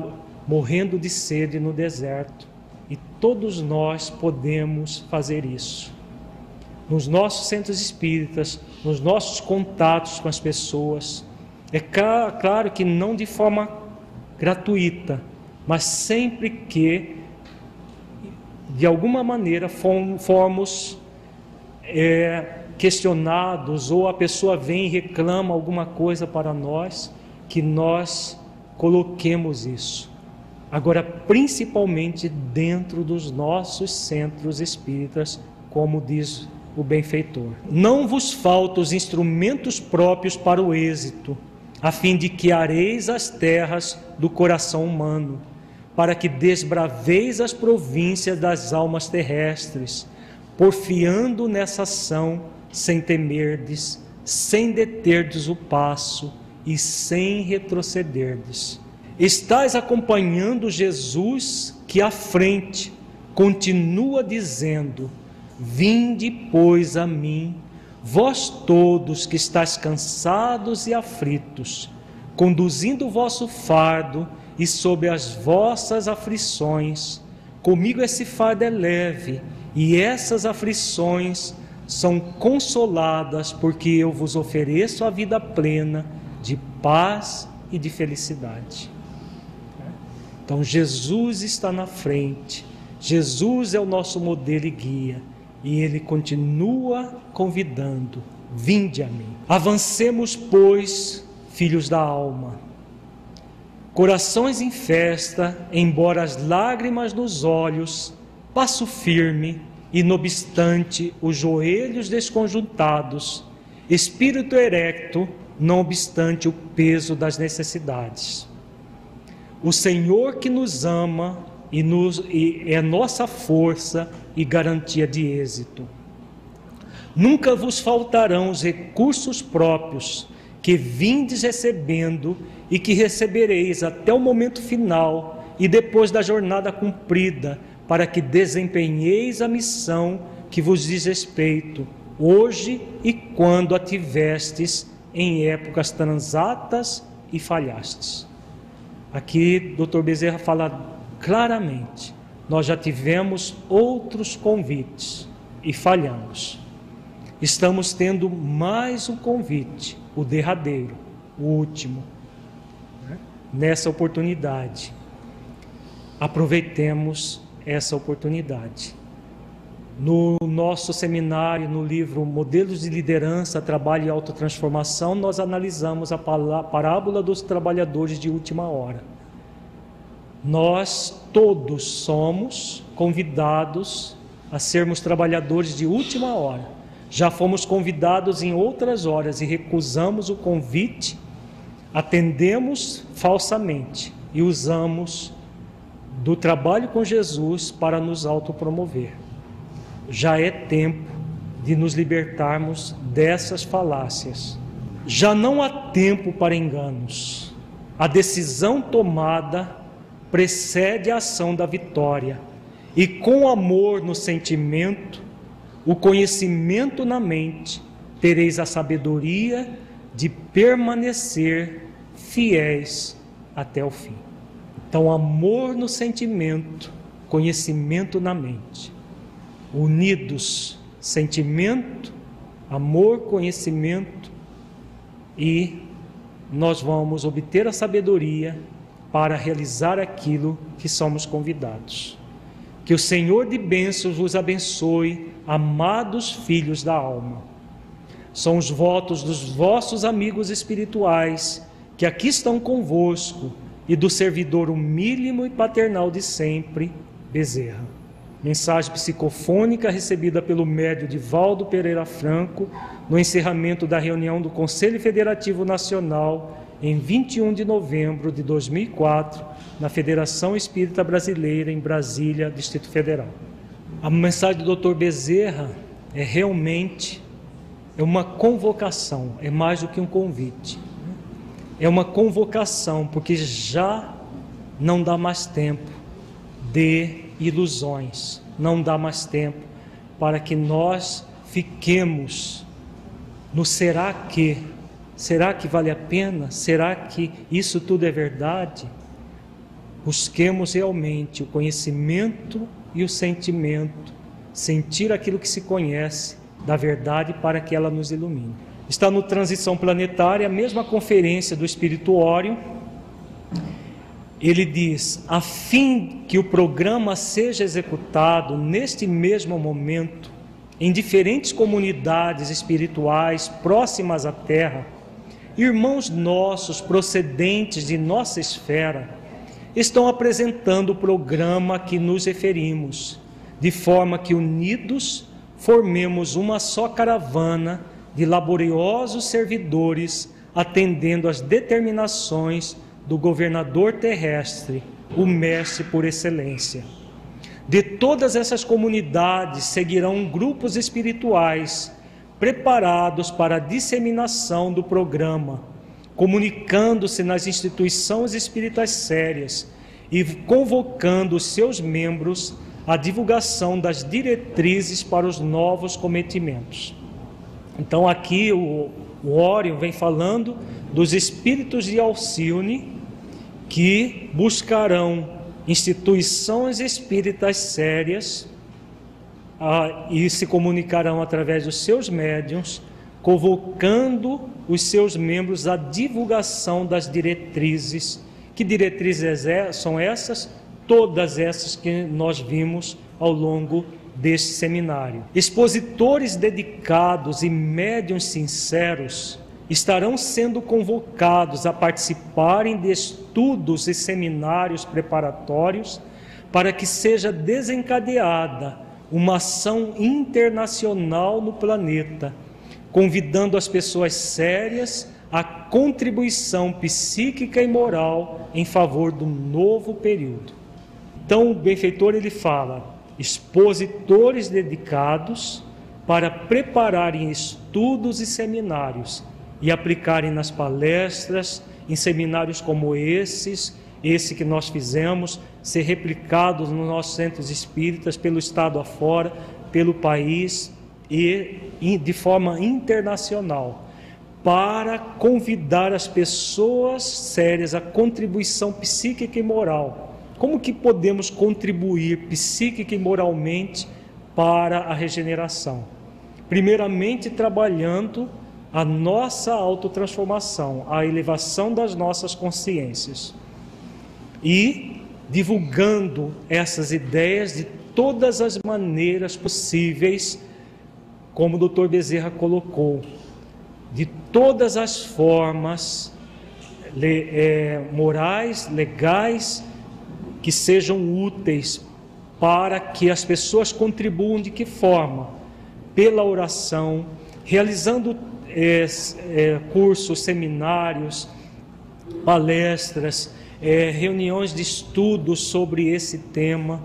morrendo de sede no deserto. E todos nós podemos fazer isso nos nossos centros espíritas, nos nossos contatos com as pessoas. É claro que não de forma gratuita, mas sempre que de alguma maneira formos é, questionados ou a pessoa vem e reclama alguma coisa para nós, que nós coloquemos isso. Agora, principalmente dentro dos nossos centros espíritas, como diz o benfeitor. Não vos faltam os instrumentos próprios para o êxito, a fim de que areis as terras do coração humano, para que desbraveis as províncias das almas terrestres, porfiando nessa ação, sem temerdes, sem deterdes o passo e sem retrocederdes. Estais acompanhando Jesus que à frente continua dizendo: Vinde, pois, a mim, vós todos que estáis cansados e aflitos, conduzindo o vosso fardo e sob as vossas aflições. Comigo esse fardo é leve e essas aflições são consoladas, porque eu vos ofereço a vida plena de paz e de felicidade. Então Jesus está na frente, Jesus é o nosso modelo e guia, e ele continua convidando: vinde a mim. Avancemos, pois, filhos da alma. Corações em festa, embora as lágrimas nos olhos, passo firme, e não obstante os joelhos desconjuntados, espírito erecto, não obstante o peso das necessidades. O Senhor que nos ama e, nos, e é nossa força e garantia de êxito. Nunca vos faltarão os recursos próprios que vindes recebendo e que recebereis até o momento final e depois da jornada cumprida, para que desempenheis a missão que vos diz respeito, hoje e quando a tivestes em épocas transatas e falhastes. Aqui, Dr. Bezerra fala claramente: nós já tivemos outros convites e falhamos. Estamos tendo mais um convite, o derradeiro, o último. Né? Nessa oportunidade, aproveitemos essa oportunidade. No nosso seminário, no livro Modelos de Liderança, Trabalho e Autotransformação, nós analisamos a parábola dos trabalhadores de última hora. Nós todos somos convidados a sermos trabalhadores de última hora. Já fomos convidados em outras horas e recusamos o convite, atendemos falsamente e usamos do trabalho com Jesus para nos autopromover já é tempo de nos libertarmos dessas falácias. Já não há tempo para enganos. A decisão tomada precede a ação da vitória, e com amor no sentimento, o conhecimento na mente, tereis a sabedoria de permanecer fiéis até o fim. Então, amor no sentimento, conhecimento na mente unidos sentimento, amor, conhecimento e nós vamos obter a sabedoria para realizar aquilo que somos convidados. Que o Senhor de bênçãos vos abençoe, amados filhos da alma. São os votos dos vossos amigos espirituais que aqui estão convosco e do servidor humílimo e paternal de sempre, Bezerra. Mensagem psicofônica recebida pelo médio Divaldo Pereira Franco no encerramento da reunião do Conselho Federativo Nacional em 21 de novembro de 2004, na Federação Espírita Brasileira, em Brasília, Distrito Federal. A mensagem do Dr. Bezerra é realmente é uma convocação, é mais do que um convite. É uma convocação, porque já não dá mais tempo de ilusões. Não dá mais tempo para que nós fiquemos no será que? Será que vale a pena? Será que isso tudo é verdade? Busquemos realmente o conhecimento e o sentimento, sentir aquilo que se conhece da verdade para que ela nos ilumine. Está no Transição Planetária, a mesma conferência do Espírito Ório, ele diz: a fim que o programa seja executado neste mesmo momento, em diferentes comunidades espirituais próximas à Terra, irmãos nossos procedentes de nossa esfera estão apresentando o programa que nos referimos, de forma que unidos formemos uma só caravana de laboriosos servidores atendendo às determinações do governador terrestre, o mestre por excelência. De todas essas comunidades seguirão grupos espirituais preparados para a disseminação do programa, comunicando-se nas instituições espirituais sérias e convocando seus membros à divulgação das diretrizes para os novos cometimentos. Então aqui o, o vem falando dos espíritos de Alcione que buscarão instituições espíritas sérias ah, e se comunicarão através dos seus médiums, convocando os seus membros à divulgação das diretrizes. Que diretrizes é, são essas? Todas essas que nós vimos ao longo deste seminário. Expositores dedicados e médiums sinceros estarão sendo convocados a participarem de estudos e seminários preparatórios para que seja desencadeada uma ação internacional no planeta, convidando as pessoas sérias à contribuição psíquica e moral em favor do novo período. Então, o benfeitor ele fala: expositores dedicados para prepararem estudos e seminários e aplicarem nas palestras, em seminários como esses, esse que nós fizemos, ser replicados nos nossos centros espíritas, pelo Estado afora, pelo país e de forma internacional, para convidar as pessoas sérias à contribuição psíquica e moral. Como que podemos contribuir psíquica e moralmente para a regeneração? Primeiramente, trabalhando a nossa autotransformação, a elevação das nossas consciências e divulgando essas ideias de todas as maneiras possíveis, como o Dr. Bezerra colocou, de todas as formas é, morais, legais, que sejam úteis para que as pessoas contribuam de que forma? Pela oração, realizando é, é, cursos, seminários, palestras, é, reuniões de estudo sobre esse tema,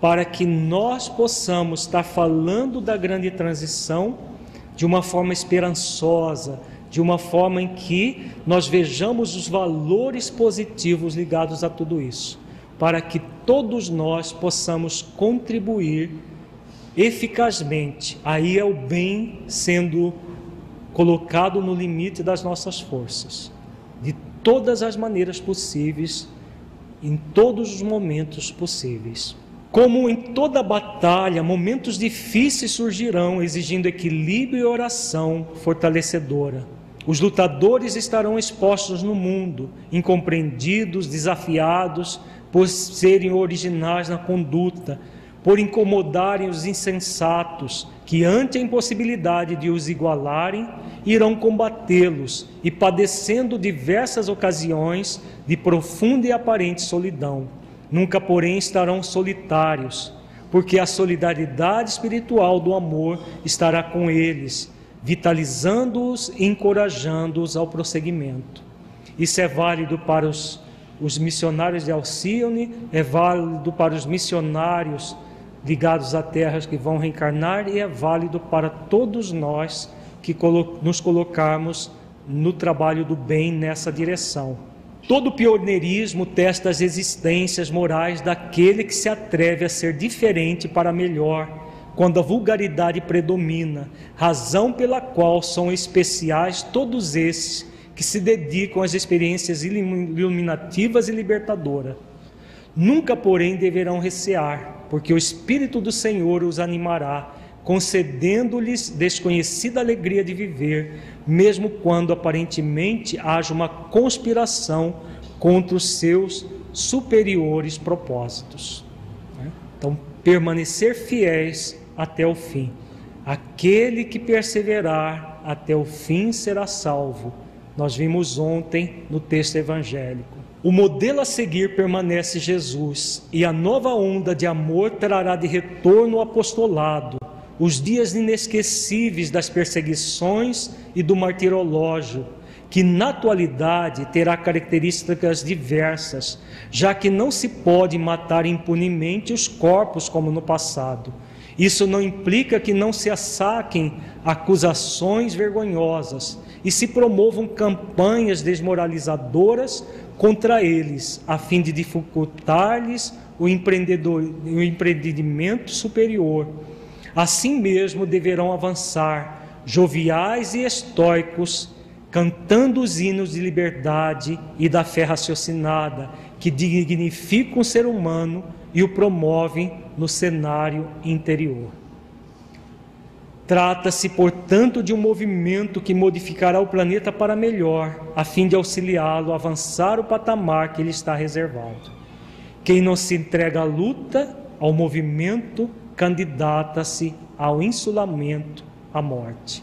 para que nós possamos estar falando da grande transição de uma forma esperançosa, de uma forma em que nós vejamos os valores positivos ligados a tudo isso, para que todos nós possamos contribuir eficazmente. Aí é o bem sendo colocado no limite das nossas forças, de todas as maneiras possíveis, em todos os momentos possíveis. Como em toda batalha, momentos difíceis surgirão, exigindo equilíbrio e oração fortalecedora. Os lutadores estarão expostos no mundo, incompreendidos, desafiados por serem originais na conduta, por incomodarem os insensatos, que ante a impossibilidade de os igualarem, irão combatê-los e padecendo diversas ocasiões de profunda e aparente solidão. Nunca, porém, estarão solitários, porque a solidariedade espiritual do amor estará com eles, vitalizando-os e encorajando-os ao prosseguimento. Isso é válido para os, os missionários de Alcione, é válido para os missionários ligados a terras que vão reencarnar e é válido para todos nós que nos colocarmos no trabalho do bem nessa direção. Todo pioneirismo testa as existências morais daquele que se atreve a ser diferente para melhor, quando a vulgaridade predomina, razão pela qual são especiais todos esses que se dedicam às experiências iluminativas e libertadoras. Nunca, porém, deverão recear, porque o Espírito do Senhor os animará, concedendo-lhes desconhecida alegria de viver, mesmo quando aparentemente haja uma conspiração contra os seus superiores propósitos. Né? Então, permanecer fiéis até o fim. Aquele que perseverar até o fim será salvo. Nós vimos ontem no texto evangélico. O modelo a seguir permanece Jesus, e a nova onda de amor trará de retorno o apostolado, os dias inesquecíveis das perseguições e do martirológio, que na atualidade terá características diversas, já que não se pode matar impunemente os corpos como no passado. Isso não implica que não se assaquem acusações vergonhosas e se promovam campanhas desmoralizadoras contra eles, a fim de dificultar-lhes o, empreendedor, o empreendimento superior. Assim mesmo deverão avançar, joviais e estoicos, cantando os hinos de liberdade e da fé raciocinada, que dignificam o ser humano e o promovem no cenário interior. Trata-se, portanto, de um movimento que modificará o planeta para melhor, a fim de auxiliá-lo a avançar o patamar que lhe está reservado. Quem não se entrega à luta, ao movimento, candidata-se ao insulamento, à morte.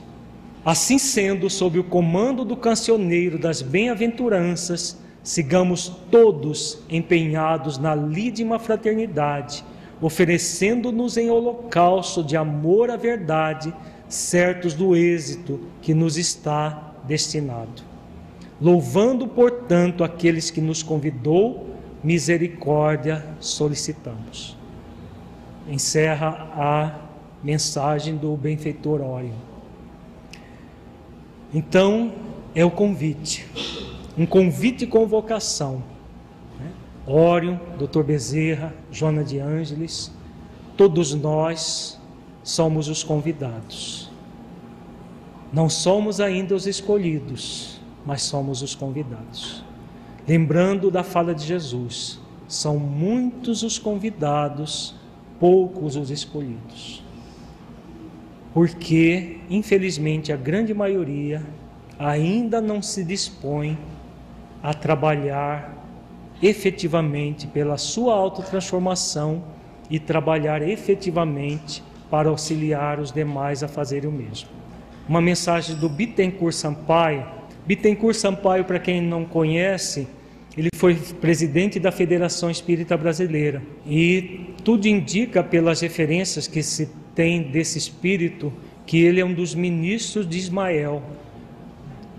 Assim sendo, sob o comando do cancioneiro das bem-aventuranças, sigamos todos empenhados na lídima fraternidade oferecendo-nos em holocausto de amor à verdade, certos do êxito que nos está destinado. Louvando, portanto, aqueles que nos convidou, misericórdia solicitamos. Encerra a mensagem do benfeitor Ório. Então, é o convite, um convite com vocação Ório, Dr. Bezerra, Joana de Ângeles, todos nós somos os convidados. Não somos ainda os escolhidos, mas somos os convidados. Lembrando da fala de Jesus, são muitos os convidados, poucos os escolhidos. Porque, infelizmente, a grande maioria ainda não se dispõe a trabalhar efetivamente pela sua autotransformação e trabalhar efetivamente para auxiliar os demais a fazerem o mesmo. Uma mensagem do Bittencourt Sampaio. Bittencourt Sampaio, para quem não conhece, ele foi presidente da Federação Espírita Brasileira e tudo indica pelas referências que se tem desse espírito que ele é um dos ministros de Ismael,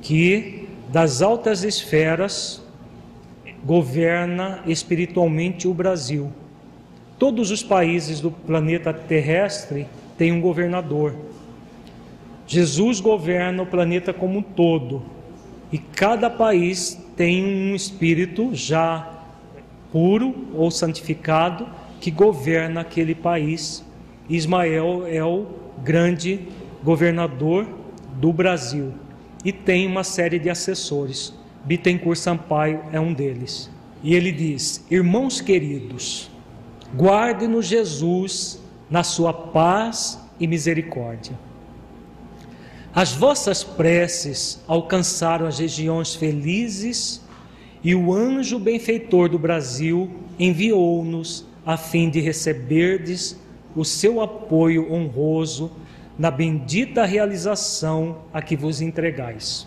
que das altas esferas governa espiritualmente o Brasil. Todos os países do planeta terrestre têm um governador. Jesus governa o planeta como um todo e cada país tem um espírito já puro ou santificado que governa aquele país. Ismael é o grande governador do Brasil e tem uma série de assessores. Bittencourt Sampaio é um deles. E ele diz: Irmãos queridos, guarde-nos Jesus na sua paz e misericórdia. As vossas preces alcançaram as regiões felizes e o anjo benfeitor do Brasil enviou-nos a fim de receberdes o seu apoio honroso na bendita realização a que vos entregais.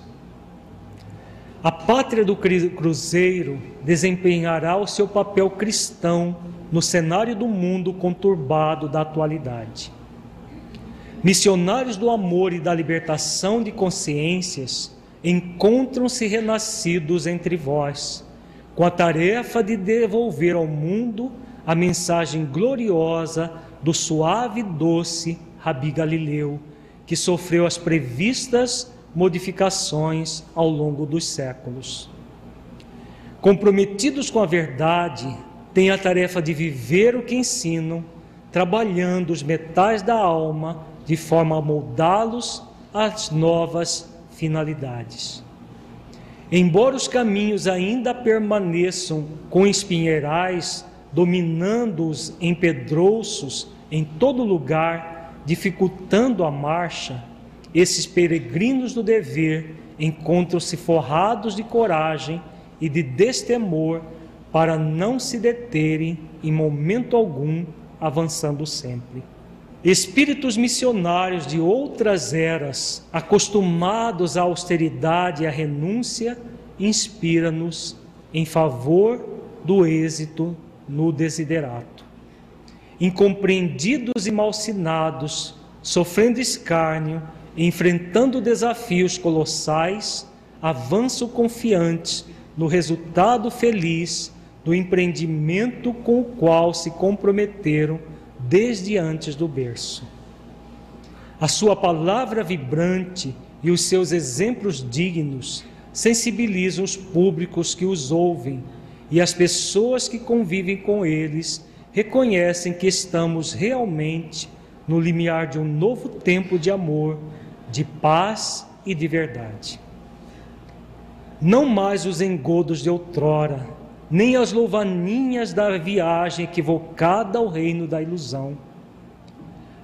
A pátria do cruzeiro desempenhará o seu papel cristão no cenário do mundo conturbado da atualidade. Missionários do amor e da libertação de consciências encontram-se renascidos entre vós, com a tarefa de devolver ao mundo a mensagem gloriosa do suave e doce Rabi Galileu, que sofreu as previstas modificações ao longo dos séculos. Comprometidos com a verdade, têm a tarefa de viver o que ensinam, trabalhando os metais da alma de forma a moldá-los às novas finalidades. Embora os caminhos ainda permaneçam com espinheirais dominando-os empedrouços em todo lugar, dificultando a marcha, esses peregrinos do dever encontram-se forrados de coragem e de destemor para não se deterem em momento algum, avançando sempre. Espíritos missionários de outras eras, acostumados à austeridade e à renúncia, inspira-nos em favor do êxito no desiderato. Incompreendidos e malsinados, sofrendo escárnio, enfrentando desafios colossais, avançam confiantes no resultado feliz do empreendimento com o qual se comprometeram desde antes do berço. A sua palavra vibrante e os seus exemplos dignos sensibilizam os públicos que os ouvem e as pessoas que convivem com eles reconhecem que estamos realmente no limiar de um novo tempo de amor, de paz e de verdade. Não mais os engodos de outrora, nem as louvaninhas da viagem equivocada ao reino da ilusão.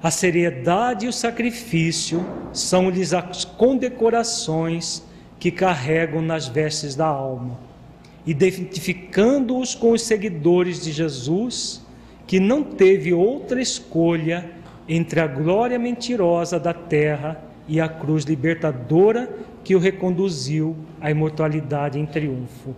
A seriedade e o sacrifício são-lhes as condecorações que carregam nas vestes da alma, identificando-os com os seguidores de Jesus, que não teve outra escolha entre a glória mentirosa da terra e a cruz libertadora que o reconduziu à imortalidade em triunfo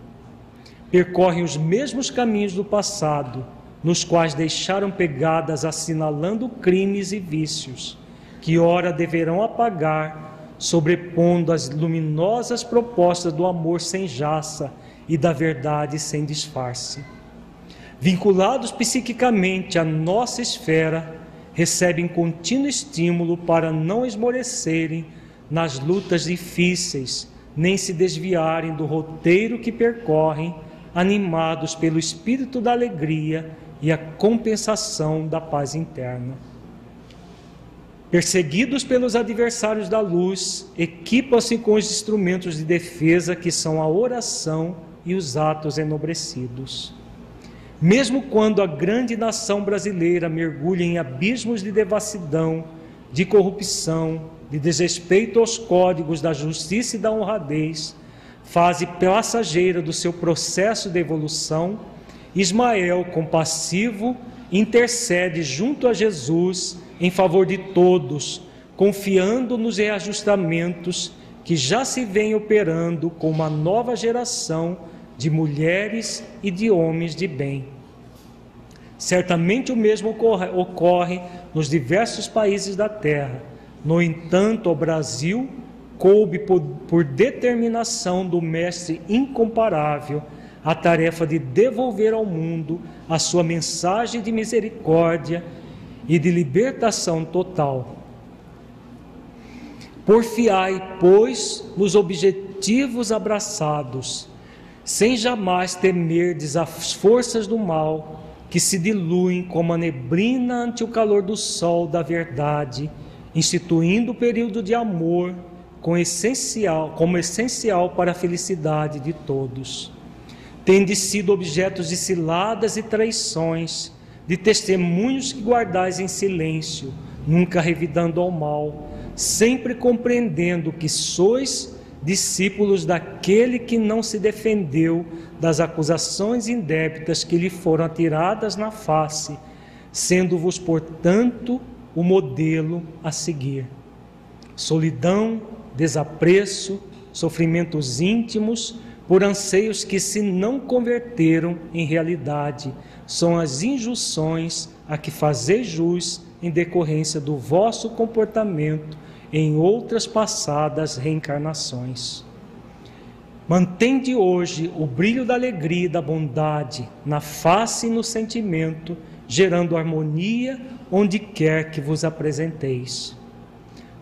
percorrem os mesmos caminhos do passado, nos quais deixaram pegadas assinalando crimes e vícios, que ora deverão apagar, sobrepondo as luminosas propostas do amor sem jaça e da verdade sem disfarce. Vinculados psiquicamente à nossa esfera, recebem contínuo estímulo para não esmorecerem nas lutas difíceis, nem se desviarem do roteiro que percorrem animados pelo espírito da alegria e a compensação da paz interna. Perseguidos pelos adversários da luz, equipam-se com os instrumentos de defesa que são a oração e os atos enobrecidos. Mesmo quando a grande nação brasileira mergulha em abismos de devassidão, de corrupção, de desrespeito aos códigos da justiça e da honradez, fase passageira do seu processo de evolução, Ismael, compassivo, intercede junto a Jesus em favor de todos, confiando nos reajustamentos que já se vem operando com uma nova geração de mulheres e de homens de bem. Certamente o mesmo ocorre, ocorre nos diversos países da Terra. No entanto, o Brasil coube por, por determinação do Mestre incomparável a tarefa de devolver ao mundo a sua mensagem de misericórdia e de libertação total. Porfiai, pois, nos objetivos abraçados, sem jamais temerdes as forças do mal que se diluem como a neblina ante o calor do sol da verdade, instituindo o período de amor com essencial, como essencial para a felicidade de todos. Tendes sido objetos de ciladas e traições, de testemunhos que guardais em silêncio, nunca revidando ao mal, sempre compreendendo que sois discípulos daquele que não se defendeu das acusações indébitas que lhe foram atiradas na face, sendo-vos, portanto, o modelo a seguir. Solidão, desapreço, sofrimentos íntimos por anseios que se não converteram em realidade, são as injunções a que fazeis jus em decorrência do vosso comportamento em outras passadas reencarnações. Mantende hoje o brilho da alegria e da bondade na face e no sentimento, gerando harmonia onde quer que vos apresenteis.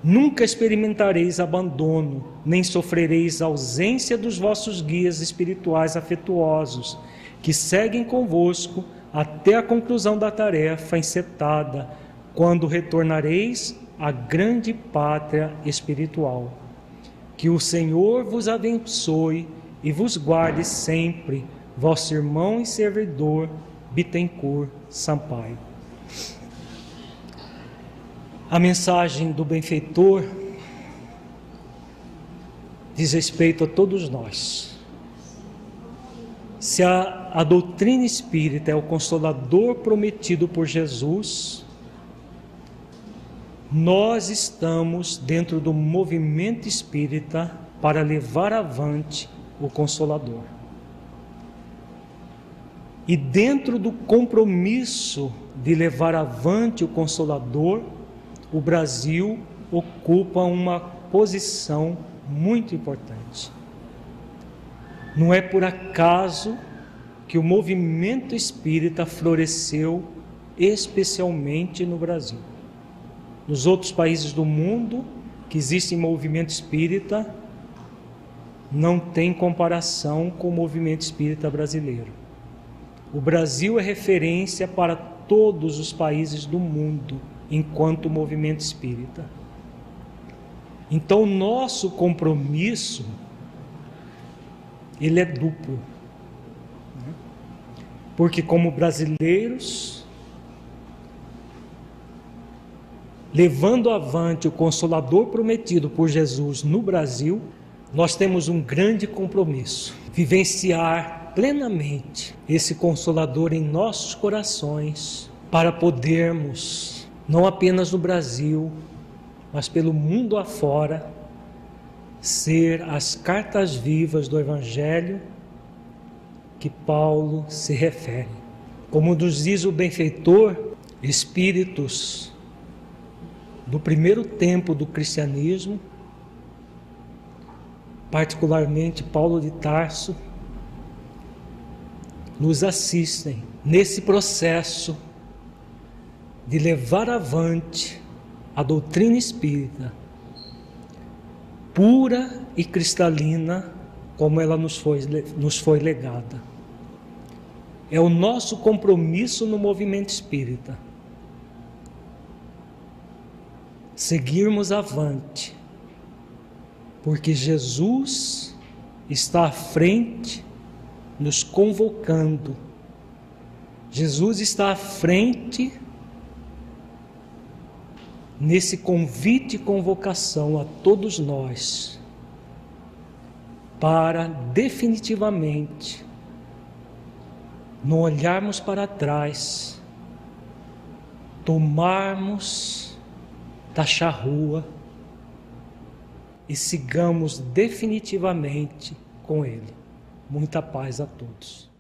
Nunca experimentareis abandono, nem sofrereis ausência dos vossos guias espirituais afetuosos, que seguem convosco até a conclusão da tarefa encetada, quando retornareis à grande pátria espiritual. Que o Senhor vos abençoe e vos guarde sempre, vosso irmão e servidor Bittencourt Sampaio. A mensagem do benfeitor diz respeito a todos nós. Se a, a doutrina espírita é o consolador prometido por Jesus, Nós estamos dentro do movimento espírita para levar avante o Consolador. E dentro do compromisso de levar avante o Consolador, o Brasil ocupa uma posição muito importante. Não é por acaso que o movimento espírita floresceu especialmente no Brasil. Nos outros países do mundo que existe movimento espírita, não tem comparação com o movimento espírita brasileiro. O Brasil é referência para todos os países do mundo enquanto movimento espírita. Então, nosso compromisso ele é duplo. Porque como brasileiros, levando avante o consolador prometido por Jesus no Brasil, nós temos um grande compromisso, vivenciar plenamente esse consolador em nossos corações, para podermos, não apenas no Brasil, mas pelo mundo afora, ser as cartas vivas do Evangelho que Paulo se refere. Como nos diz o benfeitor, espíritos do primeiro tempo do cristianismo, particularmente Paulo de Tarso, nos assistem nesse processo de levar avante a doutrina espírita pura e cristalina como ela nos foi, nos foi legada. É o nosso compromisso no movimento espírita. Seguirmos avante, porque Jesus está à frente nos convocando. Jesus está à frente nesse convite e convocação a todos nós para definitivamente não olharmos para trás, tomarmos da charrua e sigamos definitivamente com Ele. Muita paz a todos.